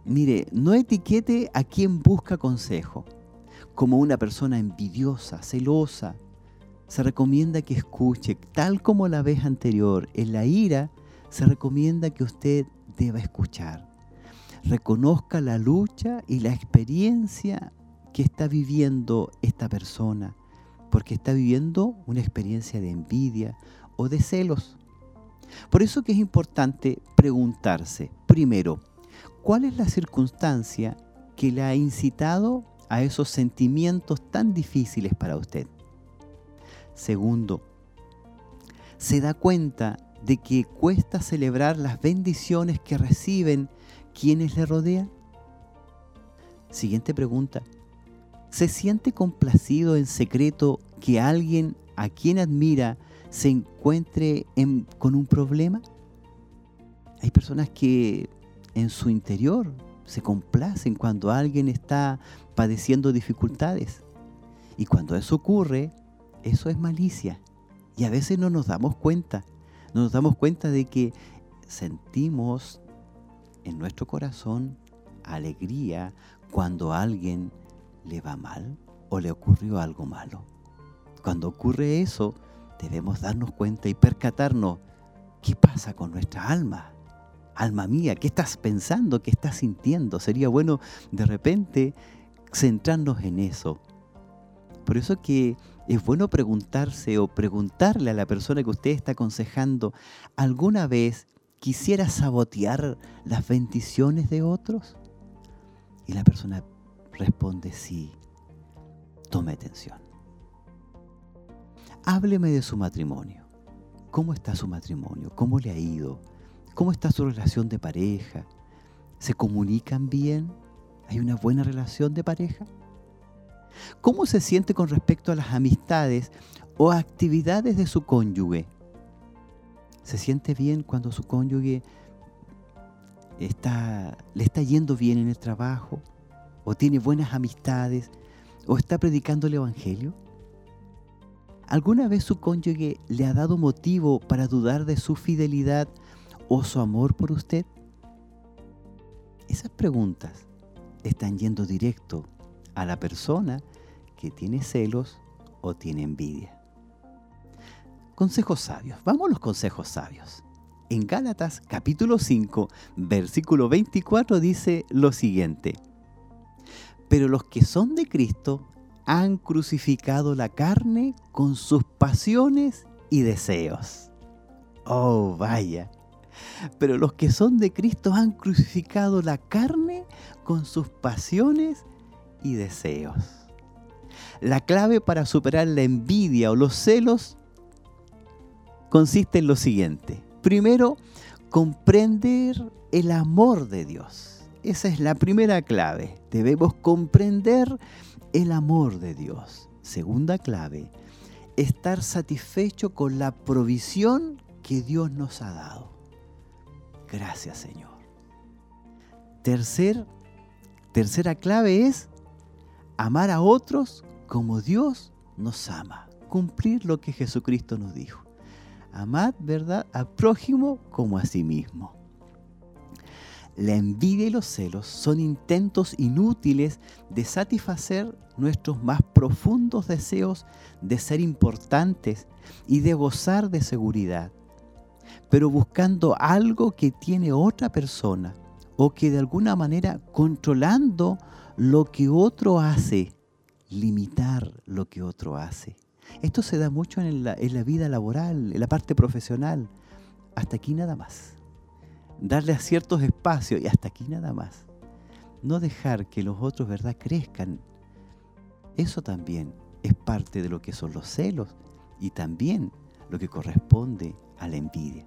mire, no etiquete a quien busca consejo como una persona envidiosa, celosa. Se recomienda que escuche, tal como la vez anterior, en la ira se recomienda que usted deba escuchar. Reconozca la lucha y la experiencia que está viviendo esta persona, porque está viviendo una experiencia de envidia o de celos. Por eso que es importante preguntarse, primero, ¿cuál es la circunstancia que le ha incitado a esos sentimientos tan difíciles para usted? Segundo, ¿se da cuenta de que cuesta celebrar las bendiciones que reciben quienes le rodean? Siguiente pregunta. ¿Se siente complacido en secreto que alguien a quien admira se encuentre con un problema? Hay personas que en su interior se complacen cuando alguien está padeciendo dificultades. Y cuando eso ocurre, eso es malicia. Y a veces no nos damos cuenta. No nos damos cuenta de que sentimos en nuestro corazón alegría cuando alguien le va mal o le ocurrió algo malo. Cuando ocurre eso, debemos darnos cuenta y percatarnos qué pasa con nuestra alma. Alma mía, ¿qué estás pensando? ¿Qué estás sintiendo? Sería bueno de repente centrarnos en eso. Por eso que es bueno preguntarse o preguntarle a la persona que usted está aconsejando, ¿alguna vez quisiera sabotear las bendiciones de otros? Y la persona responde sí. Tome atención. Hábleme de su matrimonio. ¿Cómo está su matrimonio? ¿Cómo le ha ido? ¿Cómo está su relación de pareja? ¿Se comunican bien? ¿Hay una buena relación de pareja? ¿Cómo se siente con respecto a las amistades o actividades de su cónyuge? ¿Se siente bien cuando su cónyuge está, le está yendo bien en el trabajo? ¿O tiene buenas amistades? ¿O está predicando el Evangelio? ¿Alguna vez su cónyuge le ha dado motivo para dudar de su fidelidad o su amor por usted? Esas preguntas están yendo directo a la persona que tiene celos o tiene envidia. Consejos sabios. Vamos a los consejos sabios. En Gálatas capítulo 5, versículo 24 dice lo siguiente. Pero los que son de Cristo han crucificado la carne con sus pasiones y deseos. Oh, vaya. Pero los que son de Cristo han crucificado la carne con sus pasiones y deseos. La clave para superar la envidia o los celos consiste en lo siguiente. Primero, comprender el amor de Dios. Esa es la primera clave. Debemos comprender el amor de Dios. Segunda clave, estar satisfecho con la provisión que Dios nos ha dado. Gracias Señor. Tercer, tercera clave es amar a otros como Dios nos ama. Cumplir lo que Jesucristo nos dijo. Amad, ¿verdad?, al prójimo como a sí mismo. La envidia y los celos son intentos inútiles de satisfacer nuestros más profundos deseos de ser importantes y de gozar de seguridad, pero buscando algo que tiene otra persona o que de alguna manera controlando lo que otro hace, limitar lo que otro hace. Esto se da mucho en la, en la vida laboral, en la parte profesional. Hasta aquí nada más darle a ciertos espacios y hasta aquí nada más. No dejar que los otros, ¿verdad?, crezcan. Eso también es parte de lo que son los celos y también lo que corresponde a la envidia.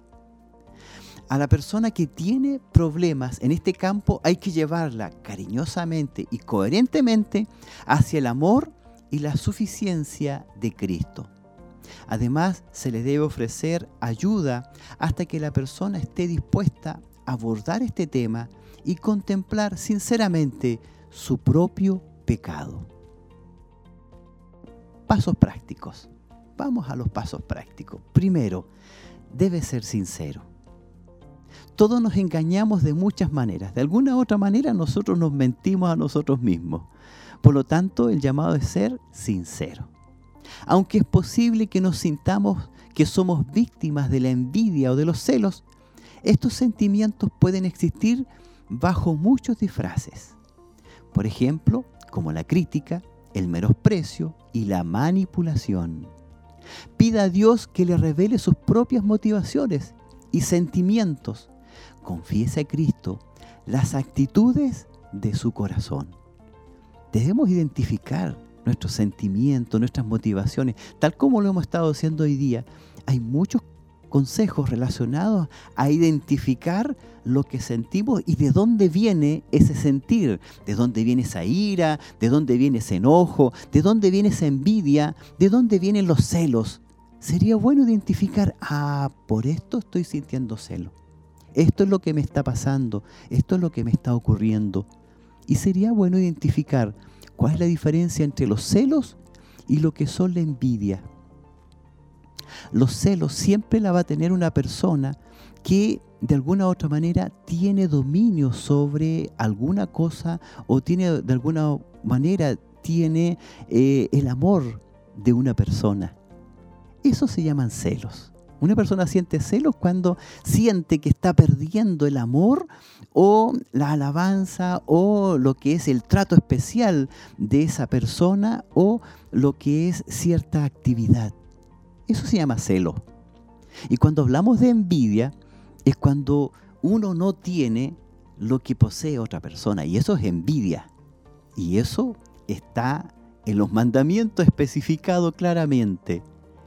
A la persona que tiene problemas en este campo hay que llevarla cariñosamente y coherentemente hacia el amor y la suficiencia de Cristo. Además, se le debe ofrecer ayuda hasta que la persona esté dispuesta a abordar este tema y contemplar sinceramente su propio pecado. Pasos prácticos. Vamos a los pasos prácticos. Primero, debe ser sincero. Todos nos engañamos de muchas maneras. De alguna u otra manera nosotros nos mentimos a nosotros mismos. Por lo tanto, el llamado es ser sincero. Aunque es posible que nos sintamos que somos víctimas de la envidia o de los celos, Estos sentimientos pueden existir bajo muchos disfraces. Por ejemplo, como la crítica, el menosprecio y la manipulación. Pida a Dios que le revele sus propias motivaciones y sentimientos. Confiese a Cristo las actitudes de su corazón. Debemos identificar nuestros sentimientos, nuestras motivaciones, tal como lo hemos estado haciendo hoy día. Hay muchos consejos relacionados a identificar lo que sentimos y de dónde viene ese sentir, de dónde viene esa ira, de dónde viene ese enojo, de dónde viene esa envidia, de dónde vienen los celos. Sería bueno identificar, ah, por esto estoy sintiendo celo. Esto es lo que me está pasando, esto es lo que me está ocurriendo. Y sería bueno identificar cuál es la diferencia entre los celos y lo que son la envidia. Los celos siempre la va a tener una persona que de alguna u otra manera tiene dominio sobre alguna cosa o tiene de alguna manera tiene eh, el amor de una persona. Eso se llaman celos. Una persona siente celos cuando siente que está perdiendo el amor o la alabanza o lo que es el trato especial de esa persona o lo que es cierta actividad. Eso se llama celo. Y cuando hablamos de envidia es cuando uno no tiene lo que posee otra persona y eso es envidia. Y eso está en los mandamientos especificado claramente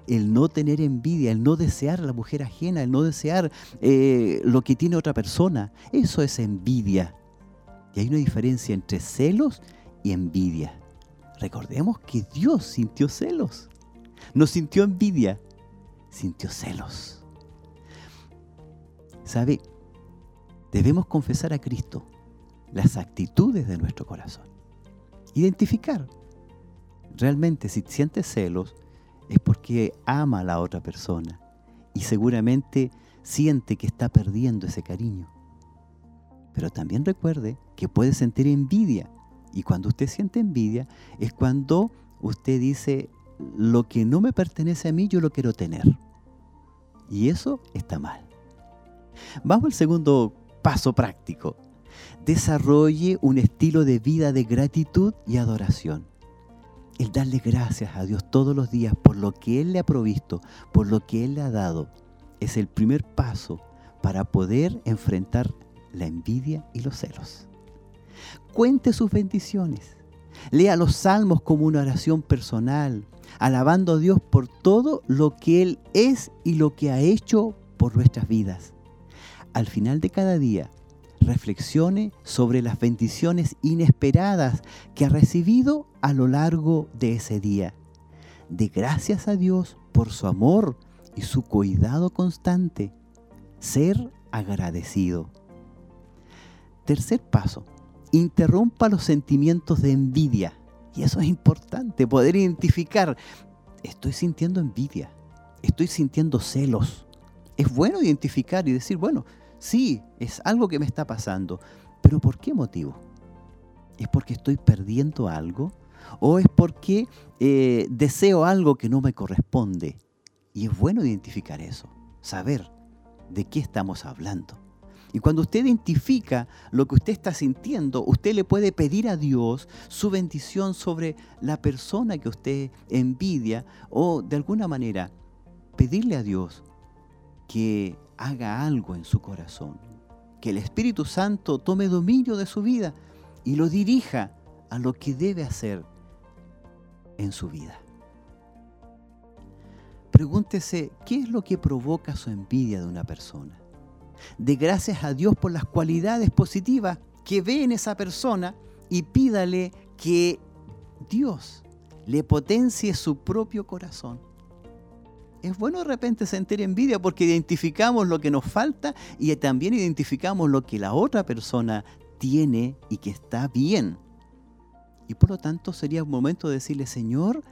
el no tener envidia, el no desear la mujer ajena, el no desear eh, lo que tiene otra persona. Eso es envidia. Y hay una diferencia entre celos y envidia. Recordemos que Dios sintió celos. No sintió envidia, sintió celos. ¿Sabe? Debemos confesar a Cristo las actitudes de nuestro corazón. Identificar realmente si sientes celos, es porque ama a la otra persona y seguramente siente que está perdiendo ese cariño. Pero también recuerde que puede sentir envidia y cuando usted siente envidia es cuando usted dice, lo que no me pertenece a mí yo lo quiero tener. Y eso está mal. Vamos al segundo paso práctico. Desarrolle un estilo de vida de gratitud y adoración el darle gracias a Dios todos los días por lo que Él le ha provisto, por lo que Él le ha dado, es el primer paso para poder enfrentar la envidia y los celos. Cuente sus bendiciones. Lea los salmos como una oración personal, alabando a Dios por todo lo que Él es y lo que ha hecho por nuestras vidas. Al final de cada día, reflexione sobre las bendiciones inesperadas que ha recibido a lo largo de ese día. De gracias a Dios por su amor y su cuidado constante. Ser agradecido. Tercer paso, interrumpa los sentimientos de envidia. Y eso es importante, poder identificar, estoy sintiendo envidia, estoy sintiendo celos. Es bueno identificar y decir, bueno, Sí, es algo que me está pasando, pero ¿por qué motivo? ¿Es porque estoy perdiendo algo? ¿O es porque eh, deseo algo que no me corresponde? Y es bueno identificar eso, saber de qué estamos hablando. Y cuando usted identifica lo que usted está sintiendo, usted le puede pedir a Dios su bendición sobre la persona que usted envidia o de alguna manera pedirle a Dios que haga algo en su corazón, que el Espíritu Santo tome dominio de su vida y lo dirija a lo que debe hacer en su vida. Pregúntese qué es lo que provoca su envidia de una persona. De gracias a Dios por las cualidades positivas que ve en esa persona y pídale que Dios le potencie su propio corazón es bueno de repente sentir envidia porque identificamos lo que nos falta y también identificamos lo que la otra persona tiene y que está bien. Y por lo tanto sería un momento de decirle, Señor,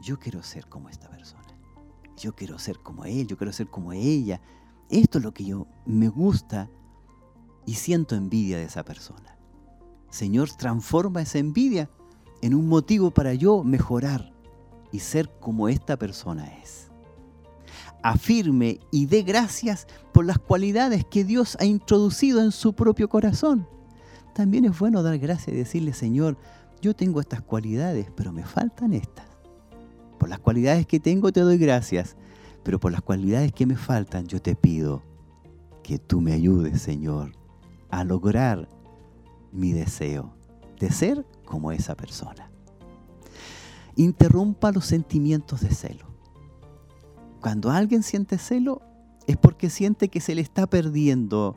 yo quiero ser como esta persona. Yo quiero ser como él, yo quiero ser como ella. Esto es lo que yo me gusta y siento envidia de esa persona. Señor, transforma esa envidia en un motivo para yo mejorar y ser como esta persona es. afirme y dé gracias por las cualidades que Dios ha introducido en su propio corazón. También es bueno dar gracias y decirle, Señor, yo tengo estas cualidades, pero me faltan estas. Por las cualidades que tengo te doy gracias, pero por las cualidades que me faltan yo te pido que tú me ayudes, Señor, a lograr mi deseo de ser como esa persona. Interrumpa los sentimientos de celo. Cuando alguien siente celo es porque siente que se le está perdiendo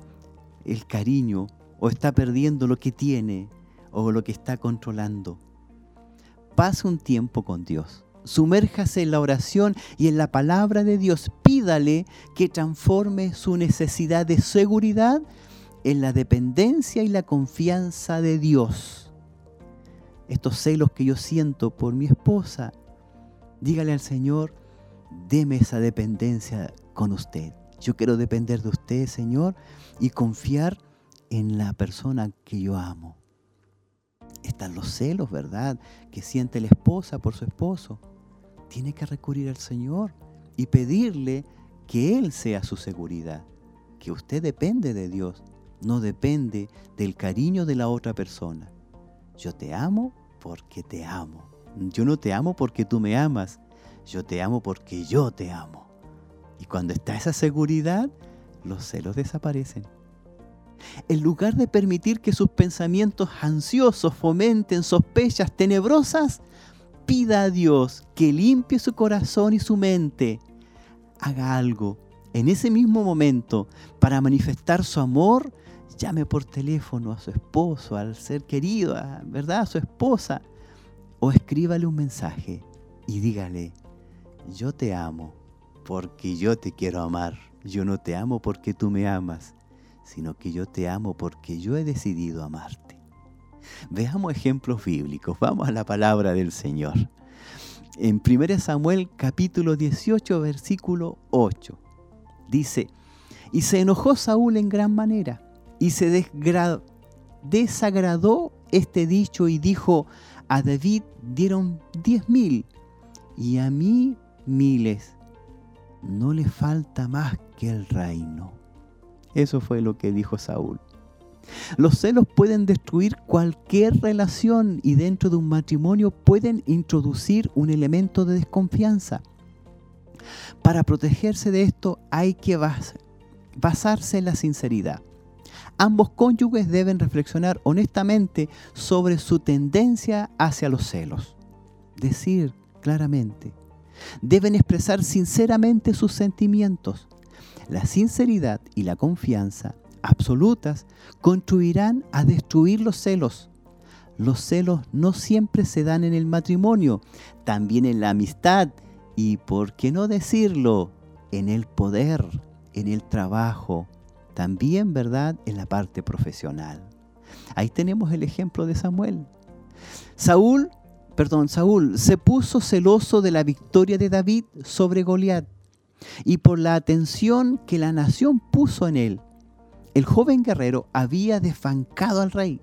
el cariño o está perdiendo lo que tiene o lo que está controlando. Pase un tiempo con Dios. Sumérjase en la oración y en la palabra de Dios. Pídale que transforme su necesidad de seguridad en la dependencia y la confianza de Dios. Estos celos que yo siento por mi esposa, dígale al Señor, deme esa dependencia con usted. Yo quiero depender de usted, Señor, y confiar en la persona que yo amo. Están los celos, ¿verdad? Que siente la esposa por su esposo. Tiene que recurrir al Señor y pedirle que Él sea su seguridad. Que usted depende de Dios, no depende del cariño de la otra persona. Yo te amo porque te amo. Yo no te amo porque tú me amas. Yo te amo porque yo te amo. Y cuando está esa seguridad, los celos desaparecen. En lugar de permitir que sus pensamientos ansiosos fomenten sospechas tenebrosas, pida a Dios que limpie su corazón y su mente. Haga algo en ese mismo momento para manifestar su amor. Llame por teléfono a su esposo, al ser querido, ¿verdad? A su esposa. O escríbale un mensaje y dígale, yo te amo porque yo te quiero amar. Yo no te amo porque tú me amas sino que yo te amo porque yo he decidido amarte. Veamos ejemplos bíblicos, vamos a la palabra del Señor. En 1 Samuel capítulo 18 versículo 8 dice, y se enojó Saúl en gran manera y se desagradó este dicho y dijo, a David dieron diez mil y a mí miles. No le falta más que el reino. Eso fue lo que dijo Saúl. Los celos pueden destruir cualquier relación y dentro de un matrimonio pueden introducir un elemento de desconfianza. Para protegerse de esto hay que basarse en la sinceridad. Ambos cónyuges deben reflexionar honestamente sobre su tendencia hacia los celos. Decir claramente. Deben expresar sinceramente sus sentimientos. La sinceridad y la confianza absolutas contribuirán a destruir los celos. Los celos no siempre se dan en el matrimonio, también en la amistad y, por qué no decirlo, en el poder, en el trabajo, también, ¿verdad?, en la parte profesional. Ahí tenemos el ejemplo de Samuel. Saúl, perdón, Saúl se puso celoso de la victoria de David sobre Goliat y por la atención que la nación puso en él. El joven guerrero había desfancado al rey.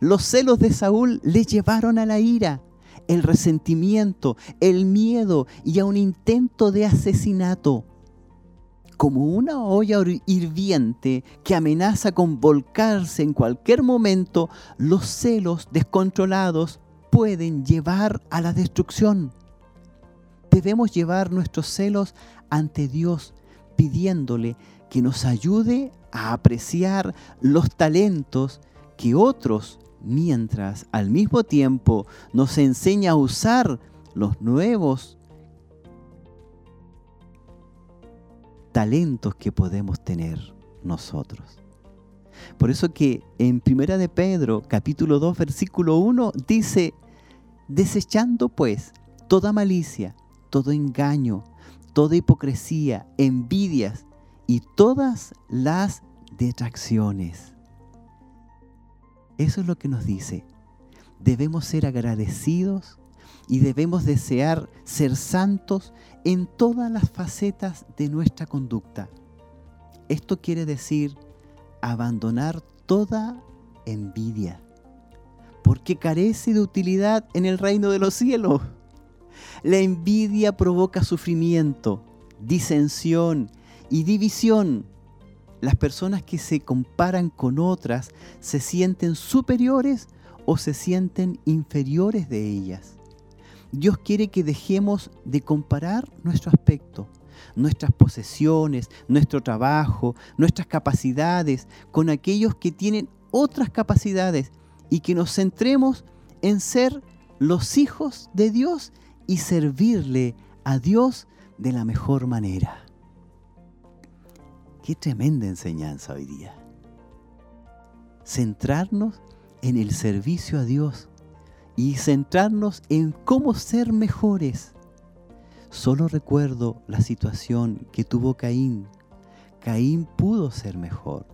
Los celos de Saúl le llevaron a la ira, el resentimiento, el miedo y a un intento de asesinato. Como una olla hirviente que amenaza con volcarse en cualquier momento, los celos descontrolados pueden llevar a la destrucción. Debemos llevar nuestros celos ante Dios pidiéndole que nos ayude a apreciar los talentos que otros, mientras al mismo tiempo nos enseña a usar los nuevos talentos que podemos tener nosotros. Por eso que en Primera de Pedro, capítulo 2, versículo 1 dice, desechando pues toda malicia, todo engaño, toda hipocresía, envidias y todas las detracciones. Eso es lo que nos dice. Debemos ser agradecidos y debemos desear ser santos en todas las facetas de nuestra conducta. Esto quiere decir abandonar toda envidia, porque carece de utilidad en el reino de los cielos. La envidia provoca sufrimiento, disensión y división. Las personas que se comparan con otras se sienten superiores o se sienten inferiores de ellas. Dios quiere que dejemos de comparar nuestro aspecto, nuestras posesiones, nuestro trabajo, nuestras capacidades con aquellos que tienen otras capacidades y que nos centremos en ser los hijos de Dios y servirle a Dios de la mejor manera. Qué tremenda enseñanza hoy día. Centrarnos en el servicio a Dios y centrarnos en cómo ser mejores. Solo recuerdo la situación que tuvo Caín. Caín pudo ser mejor.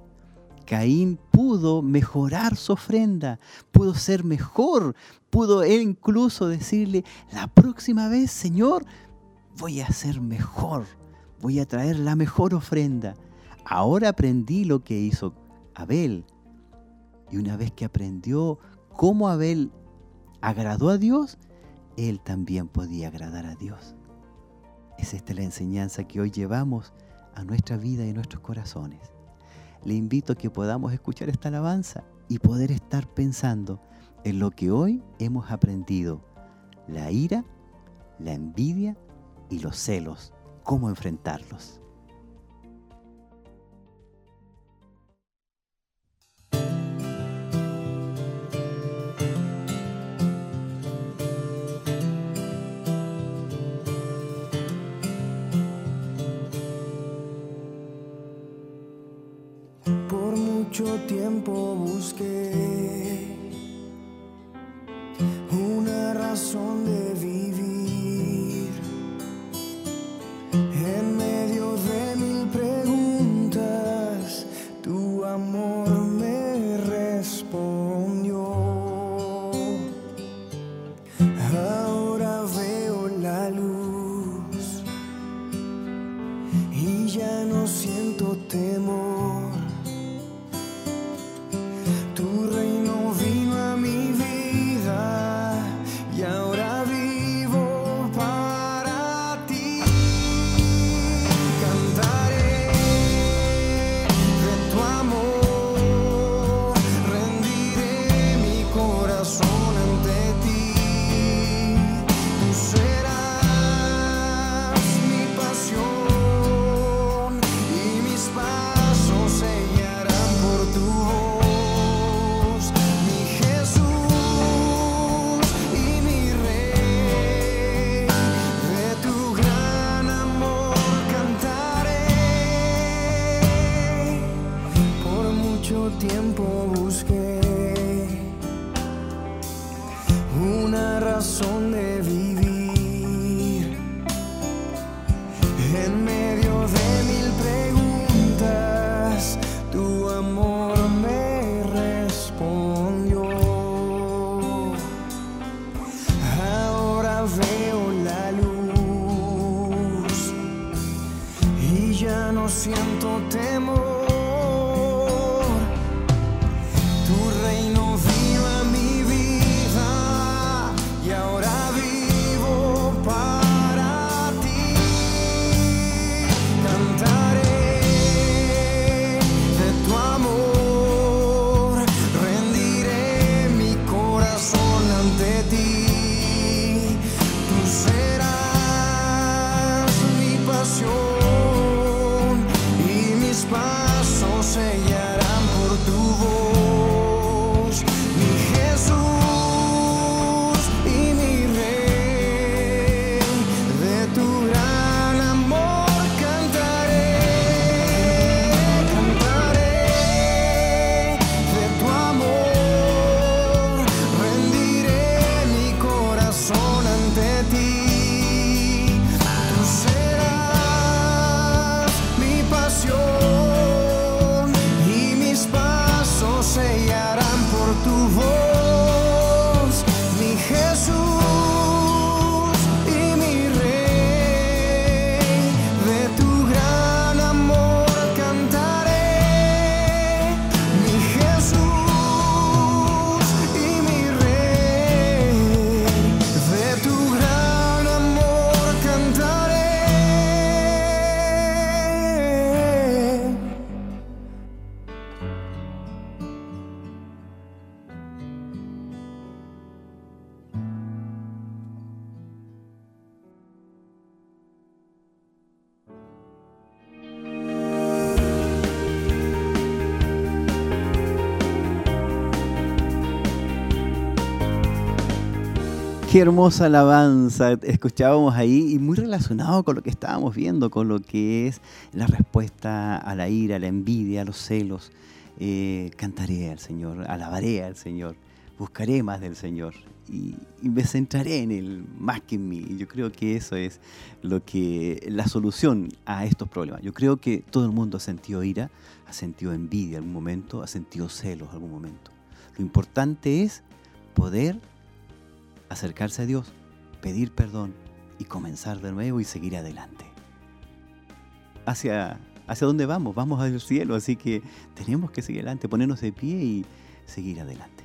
Caín pudo mejorar su ofrenda, pudo ser mejor, pudo él incluso decirle, la próxima vez, Señor, voy a ser mejor, voy a traer la mejor ofrenda. Ahora aprendí lo que hizo Abel. Y una vez que aprendió cómo Abel agradó a Dios, él también podía agradar a Dios. Es esta la enseñanza que hoy llevamos a nuestra vida y a nuestros corazones. Le invito a que podamos escuchar esta alabanza y poder estar pensando en lo que hoy hemos aprendido. La ira, la envidia y los celos. Cómo enfrentarlos. Mucho tiempo busqué una razón de Qué hermosa alabanza escuchábamos ahí y muy relacionado con lo que estábamos viendo, con lo que es la respuesta a la ira, a la envidia, a los celos. Eh, cantaré al Señor, alabaré al Señor, buscaré más del Señor y, y, me centraré en Él más que en mí. Yo creo que eso es lo que la solución a estos problemas. Yo creo que todo el mundo ha sentido ira, ha sentido envidia en algún momento, ha sentido celos algún momento. Lo importante es poder acercarse a Dios, pedir perdón y comenzar de nuevo y seguir adelante. Hacia, hacia dónde vamos? Vamos al cielo, así que tenemos que seguir adelante, ponernos de pie y seguir adelante.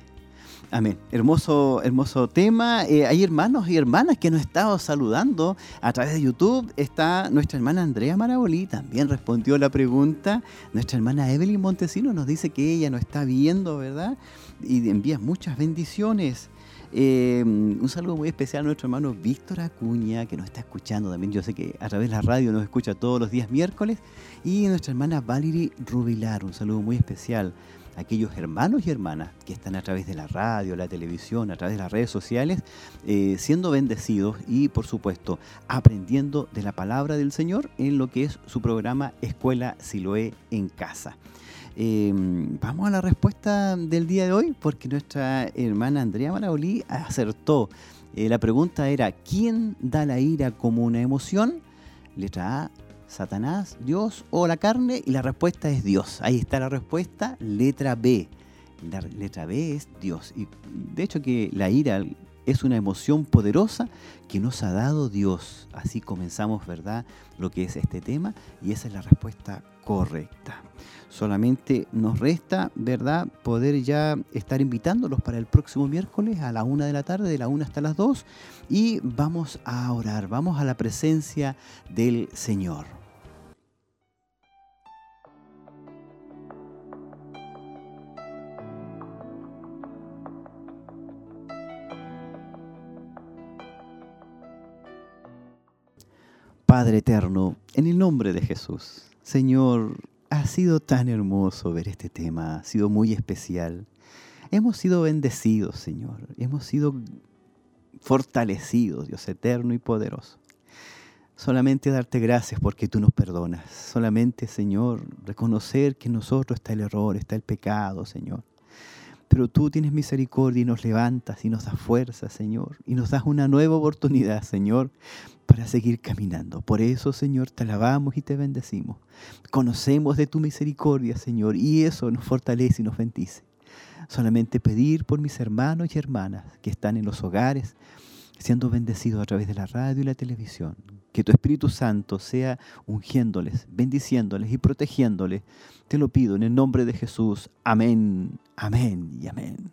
Amén. Hermoso, hermoso tema. Eh, hay hermanos y hermanas que nos están saludando a través de YouTube. Está nuestra hermana Andrea Marabolí, también respondió la pregunta. Nuestra hermana Evelyn Montesino nos dice que ella nos está viendo, ¿verdad? Y envía muchas bendiciones. Eh, un saludo muy especial a nuestro hermano Víctor Acuña, que nos está escuchando también. Yo sé que a través de la radio nos escucha todos los días miércoles. Y nuestra hermana Valerie Rubilar, un saludo muy especial a aquellos hermanos y hermanas que están a través de la radio, la televisión, a través de las redes sociales, eh, siendo bendecidos y, por supuesto, aprendiendo de la palabra del Señor en lo que es su programa Escuela Siloé en Casa. Eh, vamos a la respuesta del día de hoy, porque nuestra hermana Andrea Marabolí acertó. Eh, la pregunta era, ¿quién da la ira como una emoción? Letra A, Satanás, Dios o la carne. Y la respuesta es Dios. Ahí está la respuesta. Letra B. La letra B es Dios. Y de hecho que la ira es una emoción poderosa que nos ha dado Dios. Así comenzamos, ¿verdad? Lo que es este tema y esa es la respuesta correcta. Solamente nos resta, ¿verdad?, poder ya estar invitándolos para el próximo miércoles a la una de la tarde, de la una hasta las dos, y vamos a orar, vamos a la presencia del Señor. Padre eterno, en el nombre de Jesús, Señor, ha sido tan hermoso ver este tema, ha sido muy especial. Hemos sido bendecidos, Señor. Hemos sido fortalecidos, Dios eterno y poderoso. Solamente darte gracias porque tú nos perdonas. Solamente, Señor, reconocer que en nosotros está el error, está el pecado, Señor. Pero tú tienes misericordia y nos levantas y nos das fuerza, Señor. Y nos das una nueva oportunidad, Señor, para seguir caminando. Por eso, Señor, te alabamos y te bendecimos. Conocemos de tu misericordia, Señor, y eso nos fortalece y nos bendice. Solamente pedir por mis hermanos y hermanas que están en los hogares, siendo bendecidos a través de la radio y la televisión. Que tu Espíritu Santo sea ungiéndoles, bendiciéndoles y protegiéndoles. Te lo pido en el nombre de Jesús. Amén, amén y amén.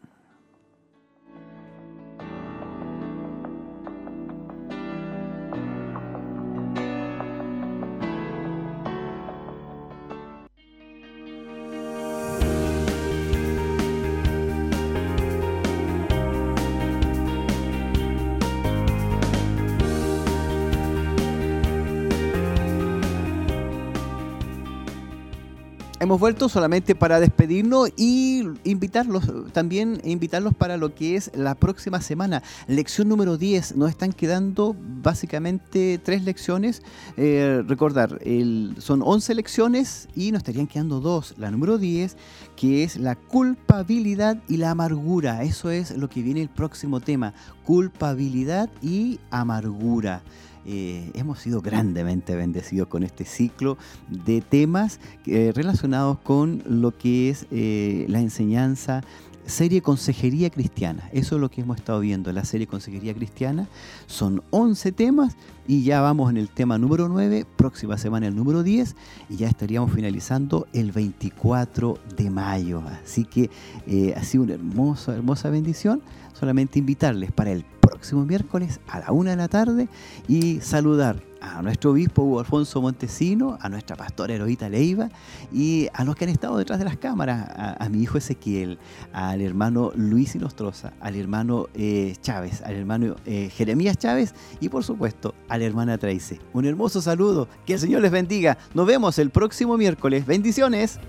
Hemos vuelto solamente para despedirnos y invitarlos también invitarlos para lo que es la próxima semana. Lección número 10. Nos están quedando básicamente tres lecciones. Eh, recordar, son 11 lecciones y nos estarían quedando dos. La número 10, que es la culpabilidad y la amargura. Eso es lo que viene el próximo tema. Culpabilidad y amargura. Eh, hemos sido grandemente bendecidos con este ciclo de temas eh, relacionados con lo que es eh, la enseñanza serie Consejería Cristiana. Eso es lo que hemos estado viendo, la serie Consejería Cristiana. Son 11 temas y ya vamos en el tema número 9, próxima semana el número 10 y ya estaríamos finalizando el 24 de mayo. Así que ha sido una hermosa, hermosa bendición. Solamente invitarles para el próximo miércoles a la una de la tarde y saludar a nuestro obispo Hugo Alfonso Montesino, a nuestra pastora Eloíta Leiva y a los que han estado detrás de las cámaras, a, mi hijo Ezequiel, al hermano Luis Inostroza, al hermano eh, Chávez, al hermano eh, Jeremías Chávez y por supuesto a la hermana Trace. Un hermoso saludo, que el Señor les bendiga. Nos vemos el próximo miércoles. Bendiciones.